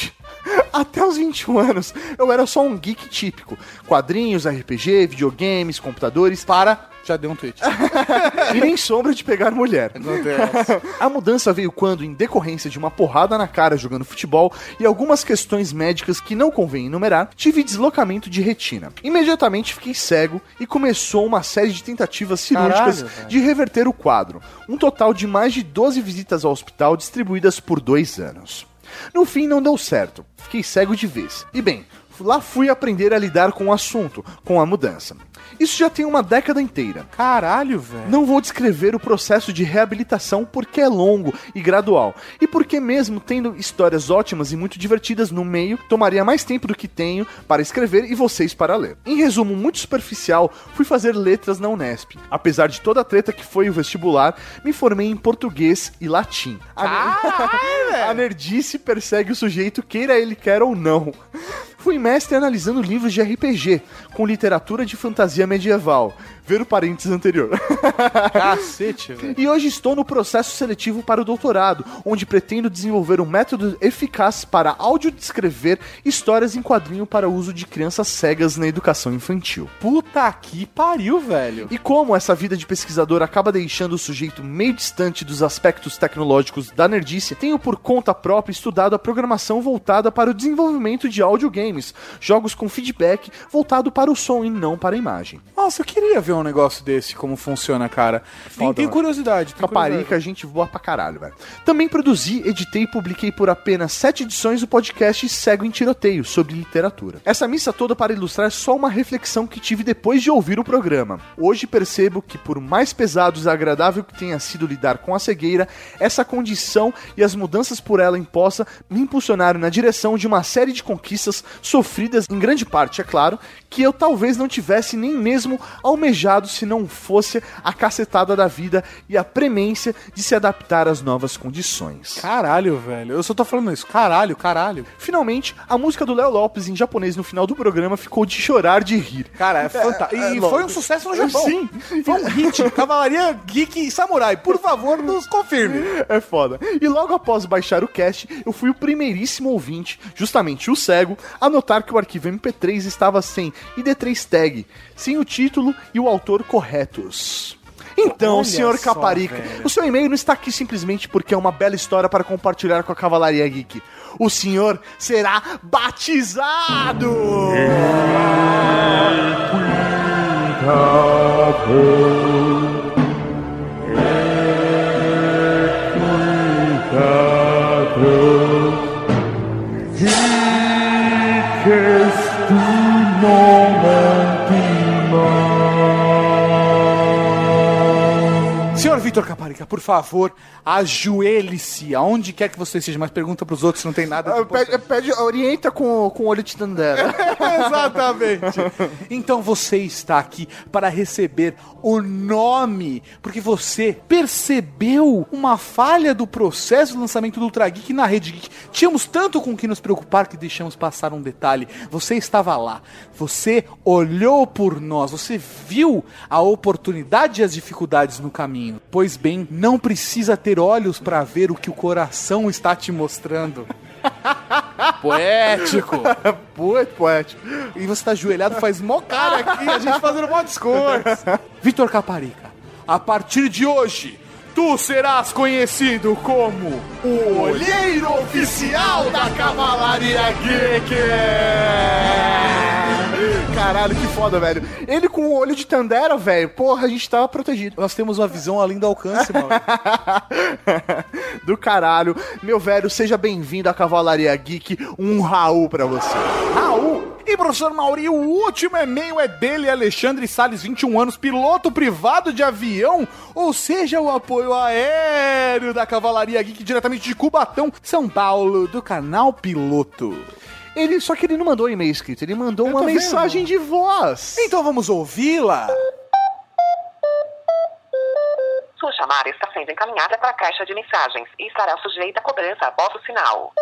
Até os 21 anos, eu era só um geek típico. Quadrinhos, RPG, videogames, computadores. Para, já deu um tweet. E nem sombra de pegar mulher. Acontece. A mudança veio quando, em decorrência de uma porrada na cara jogando futebol e algumas questões médicas que não convém enumerar, tive deslocamento de retina. Imediatamente fiquei cego e começou uma série de tentativas cirúrgicas Caralho, de reverter o quadro. Um total de mais de 12 visitas ao hospital distribuídas por dois anos. No fim, não deu certo. Fiquei cego de vez. E bem, lá fui aprender a lidar com o assunto, com a mudança. Isso já tem uma década inteira. Caralho, velho. Não vou descrever o processo de reabilitação porque é longo e gradual. E porque, mesmo tendo histórias ótimas e muito divertidas no meio, tomaria mais tempo do que tenho para escrever e vocês para ler. Em resumo muito superficial, fui fazer letras na Unesp. Apesar de toda a treta que foi o vestibular, me formei em português e latim. A, a nerdice persegue o sujeito, queira ele quer ou não. Fui mestre analisando livros de RPG, com literatura de fantasia medieval. Ver o parênteses anterior. Cacete, velho. E hoje estou no processo seletivo para o doutorado, onde pretendo desenvolver um método eficaz para audiodescrever histórias em quadrinho para uso de crianças cegas na educação infantil. Puta que pariu, velho. E como essa vida de pesquisador acaba deixando o sujeito meio distante dos aspectos tecnológicos da nerdice, tenho por conta própria estudado a programação voltada para o desenvolvimento de audiogames, jogos com feedback voltado para o som e não para a imagem. Nossa, eu queria ver um negócio desse, como funciona, cara. Tem, Foda, tem curiosidade. Tem Caparica, curiosidade. gente voa pra caralho, velho. Também produzi, editei e publiquei por apenas sete edições o podcast Cego em Tiroteio, sobre literatura. Essa missa toda para ilustrar só uma reflexão que tive depois de ouvir o programa. Hoje percebo que, por mais pesado e desagradável que tenha sido lidar com a cegueira, essa condição e as mudanças por ela imposta me impulsionaram na direção de uma série de conquistas sofridas, em grande parte, é claro, que eu talvez não tivesse nem mesmo almejado se não fosse a cacetada da vida e a premência de se adaptar às novas condições. Caralho, velho. Eu só tô falando isso. Caralho, caralho. Finalmente, a música do Léo Lopes em japonês no final do programa ficou de chorar de rir. Cara, é fantástico. é, e logo. foi um sucesso no Japão. Sim. Foi um hit. Cavalaria Geek e Samurai. Por favor, nos confirme. É foda. E logo após baixar o cast, eu fui o primeiríssimo ouvinte, justamente o cego, a notar que o arquivo MP3 estava sem ID3 tag, sem o título e o autor corretos. Então, Olha senhor só, Caparica, velho. o seu e-mail não está aqui simplesmente porque é uma bela história para compartilhar com a Cavalaria Geek. O senhor será batizado! Senhor Por favor, ajoelhe-se aonde quer que você esteja, mas pergunta pros outros se não tem nada Ah, Pede, pede- orienta com, com o olho de Tandera. Exatamente. Então você está aqui para receber o nome, porque você percebeu uma falha do processo de lançamento do Ultra Geek na Rede Geek. Tínhamos tanto com que nos preocupar que deixamos passar um detalhe. Você estava lá, você olhou por nós, você viu a oportunidade e as dificuldades no caminho. Pois bem, não precisa ter olhos para ver o que o coração está te mostrando. Poético. Poético, poético. E você tá ajoelhado, faz mó cara aqui, a gente fazendo mó discurso. Vitor Caparica, a partir de hoje, tu serás conhecido como o olheiro oficial da Cavalaria Geek. Caralho, que foda, velho. Ele com o olho de Tandera, velho. Porra, a gente tava protegido. Nós temos uma visão além do alcance, mano. Do caralho. Meu velho, seja bem-vindo à Cavalaria Geek. Um Raul pra você. Raul. E professor Mauri, o último e-mail é dele, Alexandre Salles, 21 anos, piloto privado de avião, ou seja, o apoio aéreo da Cavalaria Geek diretamente de Cubatão, São Paulo, do canal Piloto. Ele, só que ele não mandou um e-mail escrito, ele mandou Eu uma tô vendo. mensagem de voz. Então vamos ouvi-la? Sua chamada está sendo encaminhada para a caixa de mensagens e estará sujeita a cobrança após o sinal.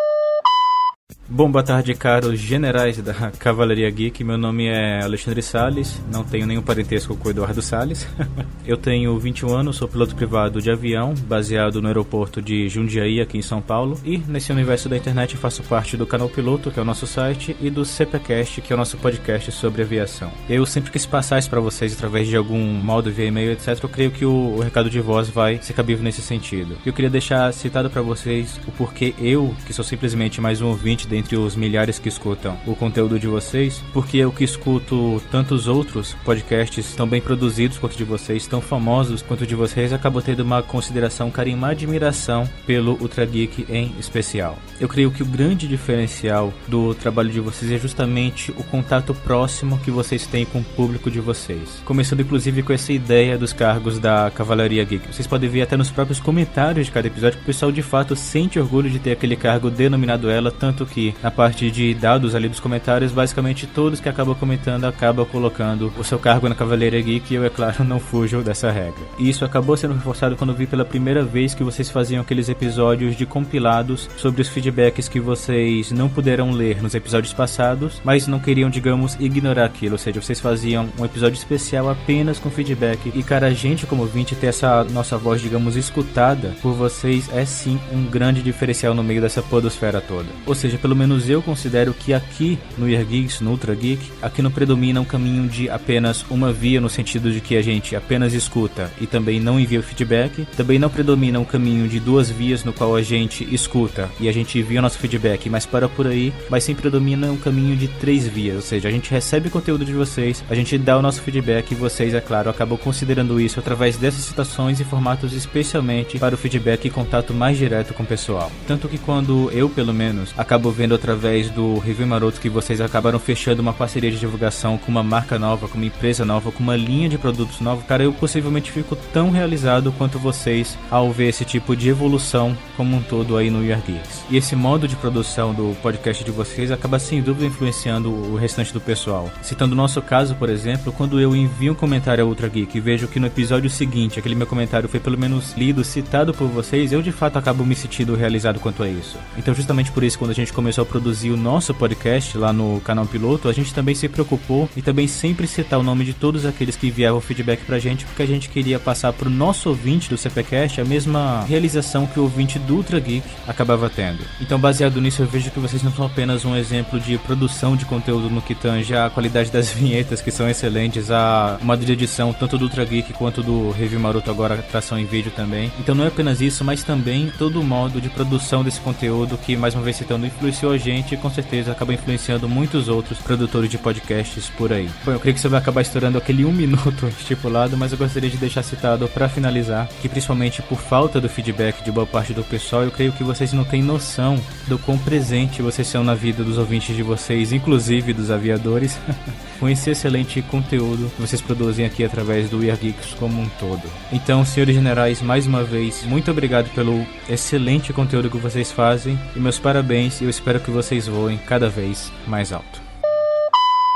Bom, boa tarde, caros generais da Cavalaria Geek. Meu nome é Alexandre Salles, não tenho nenhum parentesco com o Eduardo Salles. Eu tenho 21 anos, sou piloto privado de avião, baseado no aeroporto de Jundiaí, aqui em São Paulo. E nesse universo da internet faço parte do canal Piloto, que é o nosso site, e do CPCast, que é o nosso podcast sobre aviação. Eu sempre quis passar isso para vocês através de algum modo via e-mail, etc. Eu creio que o, o recado de voz vai ser cabível nesse sentido. Eu queria deixar citado para vocês o porquê eu, que sou simplesmente mais um ouvinte da dentre os milhares que escutam o conteúdo de vocês, porque eu que escuto tantos outros podcasts tão bem produzidos quanto de vocês, tão famosos quanto de vocês, acabo tendo uma consideração, carinho, uma admiração pelo Ultra Geek em especial. Eu creio que o grande diferencial do trabalho de vocês é justamente o contato próximo que vocês têm com o público de vocês. Começando inclusive com essa ideia dos cargos da Cavalaria Geek. Vocês podem ver até nos próprios comentários de cada episódio que o pessoal de fato sente orgulho de ter aquele cargo denominado ela, tanto que na parte de dados ali dos comentários, basicamente todos que acabam comentando acabam colocando o seu cargo na Cavalaria Geek e eu, é claro, não fujo dessa regra. E isso acabou sendo reforçado quando vi pela primeira vez que vocês faziam aqueles episódios de compilados sobre os feedbacks que vocês não puderam ler nos episódios passados, mas não queriam, digamos, ignorar aquilo, ou seja, vocês faziam um episódio especial apenas com feedback. E cara, a gente como ouvinte ter essa nossa voz, digamos, escutada por vocês é sim um grande diferencial no meio dessa podosfera toda. Ou seja, pelo menos eu considero que aqui no Year Geeks, no Ultra Geek, aqui não predomina um caminho de apenas uma via no sentido de que a gente apenas escuta e também não envia o feedback. Também não predomina um caminho de duas vias no qual a gente escuta e a gente envia o nosso feedback, mas para por aí, mas sim predomina um caminho de três vias, ou seja, a gente recebe conteúdo de vocês, a gente dá o nosso feedback e vocês, é claro, acabam considerando isso através dessas citações e formatos especialmente para o feedback e contato mais direto com o pessoal. Tanto que quando eu, pelo menos, acabo vendo através do Review Maroto que vocês acabaram fechando uma parceria de divulgação com uma marca nova, com uma empresa nova, com uma linha de produtos nova, cara, eu possivelmente fico tão realizado quanto vocês ao ver esse tipo de evolução como um todo aí no Year Geeks. E esse modo de produção do podcast de vocês acaba sem dúvida influenciando o restante do pessoal. Citando o nosso caso, por exemplo, quando eu envio um comentário a Ultra Geek e vejo que no episódio seguinte aquele meu comentário foi pelo menos lido, citado por vocês, eu de fato acabo me sentindo realizado quanto a isso. Então, justamente por isso, quando a gente começou a produzir o nosso podcast lá no canal Piloto, a gente também se preocupou e também sempre citar o nome de todos aqueles que enviavam feedback pra gente, porque a gente queria passar pro nosso ouvinte do CPcast a mesma realização que o ouvinte do Ultra Geek acabava tendo. Então, baseado nisso, eu vejo que vocês não são apenas um exemplo de produção de conteúdo no que tange a qualidade das vinhetas, que são excelentes, a modo de edição, tanto do Ultra Geek quanto do Review Maroto, agora tração em vídeo também. Então, não é apenas isso, mas também todo o modo de produção desse conteúdo que, mais uma vez citando, influenciou a gente e com certeza acaba influenciando muitos outros produtores de podcasts por aí. Bom, eu creio que você vai acabar estourando aquele um minuto estipulado, mas eu gostaria de deixar citado para finalizar que, principalmente por falta do feedback de boa parte do pessoal, eu creio que vocês não têm noção do quão presente vocês são na vida dos ouvintes de vocês, inclusive dos aviadores, com esse excelente conteúdo que vocês produzem aqui através do Year Geeks como um todo. Então, senhores generais, mais uma vez, muito obrigado pelo excelente conteúdo que vocês fazem e meus parabéns eu espero que vocês voem cada vez mais alto.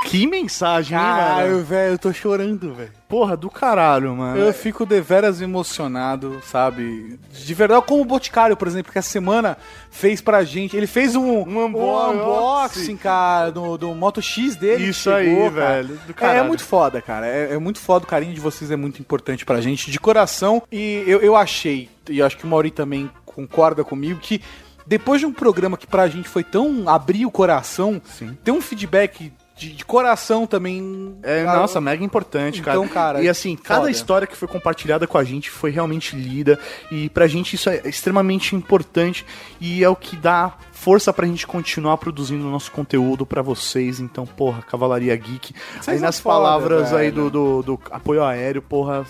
Que mensagem, hein, mano? Caralho, velho, eu tô chorando, velho. Porra, do caralho, mano. Eu fico deveras emocionado, sabe? De verdade, como o Boticário, por exemplo, que essa semana fez pra gente. Ele fez um, Um unbo- unboxing, cara, do, do Moto X dele. Isso que chegou, aí, cara. velho, do É, é muito foda, cara. É, é muito foda. O carinho de vocês é muito importante pra gente, de coração. E eu, eu achei, e acho que o Mauri também concorda comigo, que depois de um programa que pra gente foi tão abrir o coração, ter um feedback de, de coração também. É, cara, nossa, mega importante, cara. Então, cara, E assim, cada foda. história que foi compartilhada com a gente foi realmente lida. E pra gente isso é extremamente importante. E é o que dá força pra gente continuar produzindo o nosso conteúdo pra vocês. Então, porra, Cavalaria Geek. Vocês aí nas foda, palavras aí velho. do, do, do apoio aéreo, porra,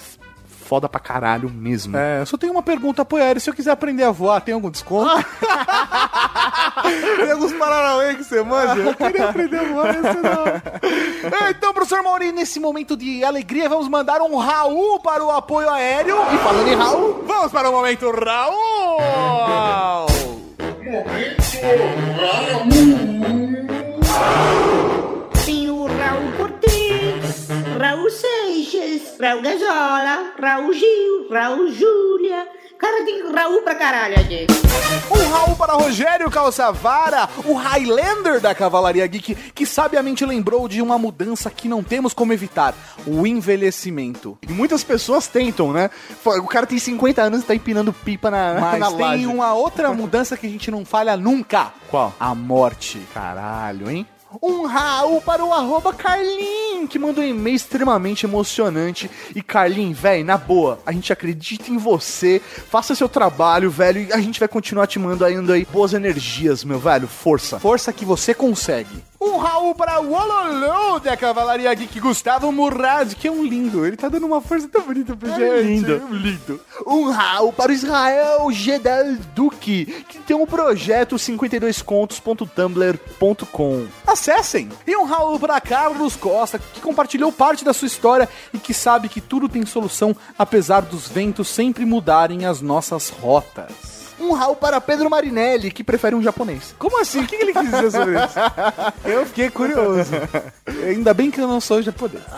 foda pra caralho mesmo. É, eu só tenho uma pergunta pro Aéreo. Se eu quiser aprender a voar, tem algum desconto? tem alguns paranauê que você manja? Eu queria aprender a voar, você não. Então, professor Mauri, nesse momento de alegria, vamos mandar um Raul para o apoio aéreo. E falando em Raul, vamos para o momento Raul! Tem Raul Seixas, Raul Gazola, Raul Gil, Raul Júlia. Cara, tem Raul pra caralho aqui. Um Raul para Rogério Calçavara, o Highlander da Cavalaria Geek, que sabiamente lembrou de uma mudança que não temos como evitar: o envelhecimento. E muitas pessoas tentam, né? O cara tem 50 anos e tá empinando pipa na, Mas na tem laje. uma outra mudança que a gente não falha nunca. Qual? A morte. Caralho, hein? Um Raul para o arroba Carlinhos. Que mandou um e-mail extremamente emocionante. E Carlin, velho, na boa, a gente acredita em você. Faça seu trabalho, velho, e a gente vai continuar te mandando ainda aí boas energias, meu velho. Força. Força que você consegue. Um Raul para o Ololô da Cavalaria Geek Gustavo Murad, que é um lindo. Ele tá dando uma força tão bonita pra gente. lindo. lindo. Um rau para o Israel Gedel Duque, que tem um projeto 52contos.tumblr.com. Acessem! E um Raul para Carlos Costa, que compartilhou parte da sua história e que sabe que tudo tem solução, apesar dos ventos sempre mudarem as nossas rotas. Um rau para Pedro Marinelli, que prefere um japonês. Como assim? O que ele quis dizer sobre isso? Eu fiquei curioso. Ainda bem que eu não sou japonês.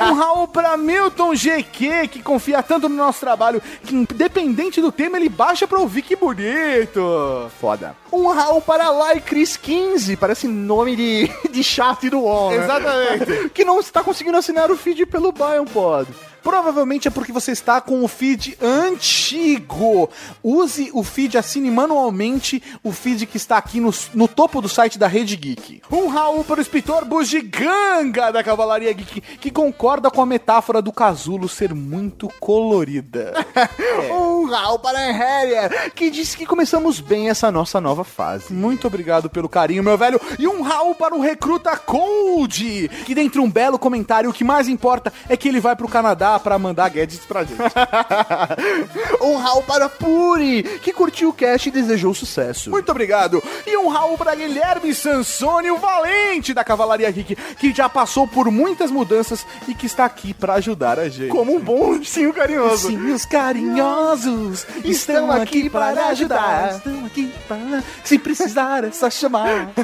Um Raul pra Milton GQ, que confia tanto no nosso trabalho que, independente do tema, ele baixa pra ouvir que bonito. Foda. Um rau para Lai Cris 15, parece nome de, de chat do UOL, né? Exatamente. Que não está conseguindo assinar o feed pelo BioPod. Provavelmente é porque você está com o feed antigo. Use o feed, assine manualmente o feed que está aqui no, no topo do site da Rede Geek. Um Raul para o escritor Bugiganga da Cavalaria Geek, que concorda com a metáfora do casulo ser muito colorida. Um rau para Harrier, que disse que começamos bem essa nossa nova fase. Muito obrigado pelo carinho, meu velho. E um Raul para o Recruta Cold, que dentre um belo comentário, o que mais importa é que ele vai pro Canadá pra mandar gadgets pra gente. Um rau para Puri, que curtiu o cast e desejou sucesso. Muito obrigado. E um Raul para Guilherme Sansoni, o valente da Cavalaria Geek, que já passou por muitas mudanças e que está aqui pra ajudar a gente. Como um bom ursinho carinhoso. Sim, os carinhosos estão aqui para ajudar. Estão aqui para. Se precisar, é só chamar.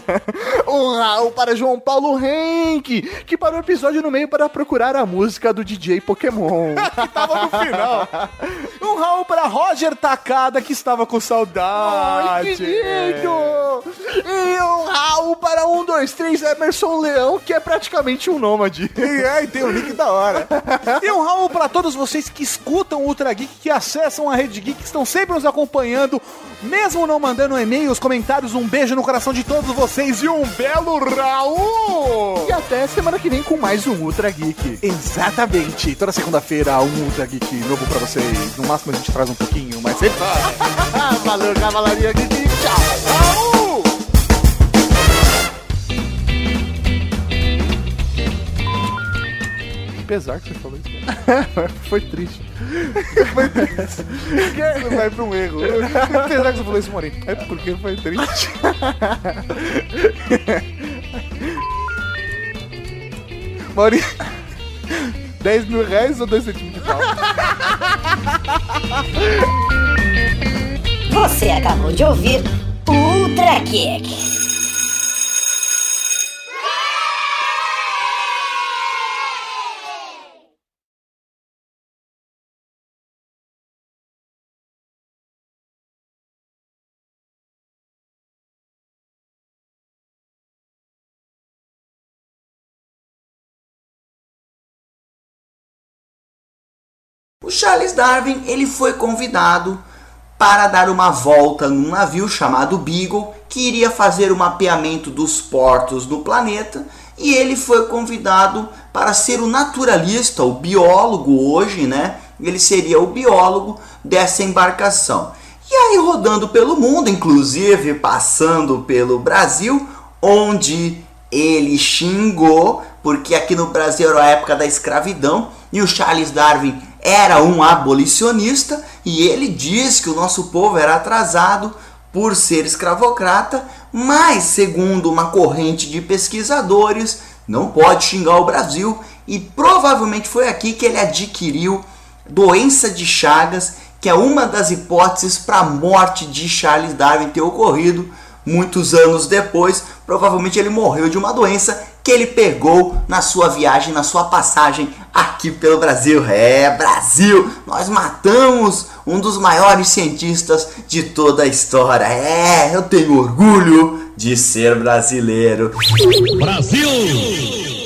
Um rau para João Paulo Henk, que parou o episódio no meio para procurar a música do DJ Pokémon. que tava no final. Um Raul para Roger Takada, que estava com saudade. Ai, que lindo! E um rau para um, dois, três, Emerson Leão, que é praticamente um nômade. É, e tem um link da hora. E um Raul para todos vocês que escutam o Ultra Geek, que acessam a Rede Geek, que estão sempre nos acompanhando, mesmo não mandando e-mails, comentários. Um beijo no coração de todos vocês e um belo Raul! E até semana que vem com mais um Ultra Geek. Exatamente. Toda segunda-feira, um Ultra Geek novo pra vocês. No máximo a gente traz um pouquinho, mas sempre. Valeu, Cavalaria Geek. Apesar que você falou isso. Foi triste. Não vai pra um erro. Apesar que você falou isso, Morim. É porque foi triste. Morim. 10 mil reais ou 2 centímetros de pau? Você acabou de ouvir Ultra Kick. O Charles Darwin ele foi convidado para dar uma volta num navio chamado Beagle que iria fazer o mapeamento dos portos do planeta e ele foi convidado para ser o naturalista, o biólogo hoje, né? Ele seria o biólogo dessa embarcação. E aí rodando pelo mundo, inclusive passando pelo Brasil, onde ele xingou, porque aqui no Brasil era a época da escravidão e o Charles Darwin era um abolicionista e ele diz que o nosso povo era atrasado por ser escravocrata, mas segundo uma corrente de pesquisadores, não pode xingar o Brasil e provavelmente foi aqui que ele adquiriu doença de Chagas, que é uma das hipóteses para a morte de Charles Darwin ter ocorrido muitos anos depois. Provavelmente ele morreu de uma doença que ele pegou na sua viagem, na sua passagem aqui pelo Brasil. É, Brasil! Nós matamos um dos maiores cientistas de toda a história. É, eu tenho orgulho de ser brasileiro. Brasil!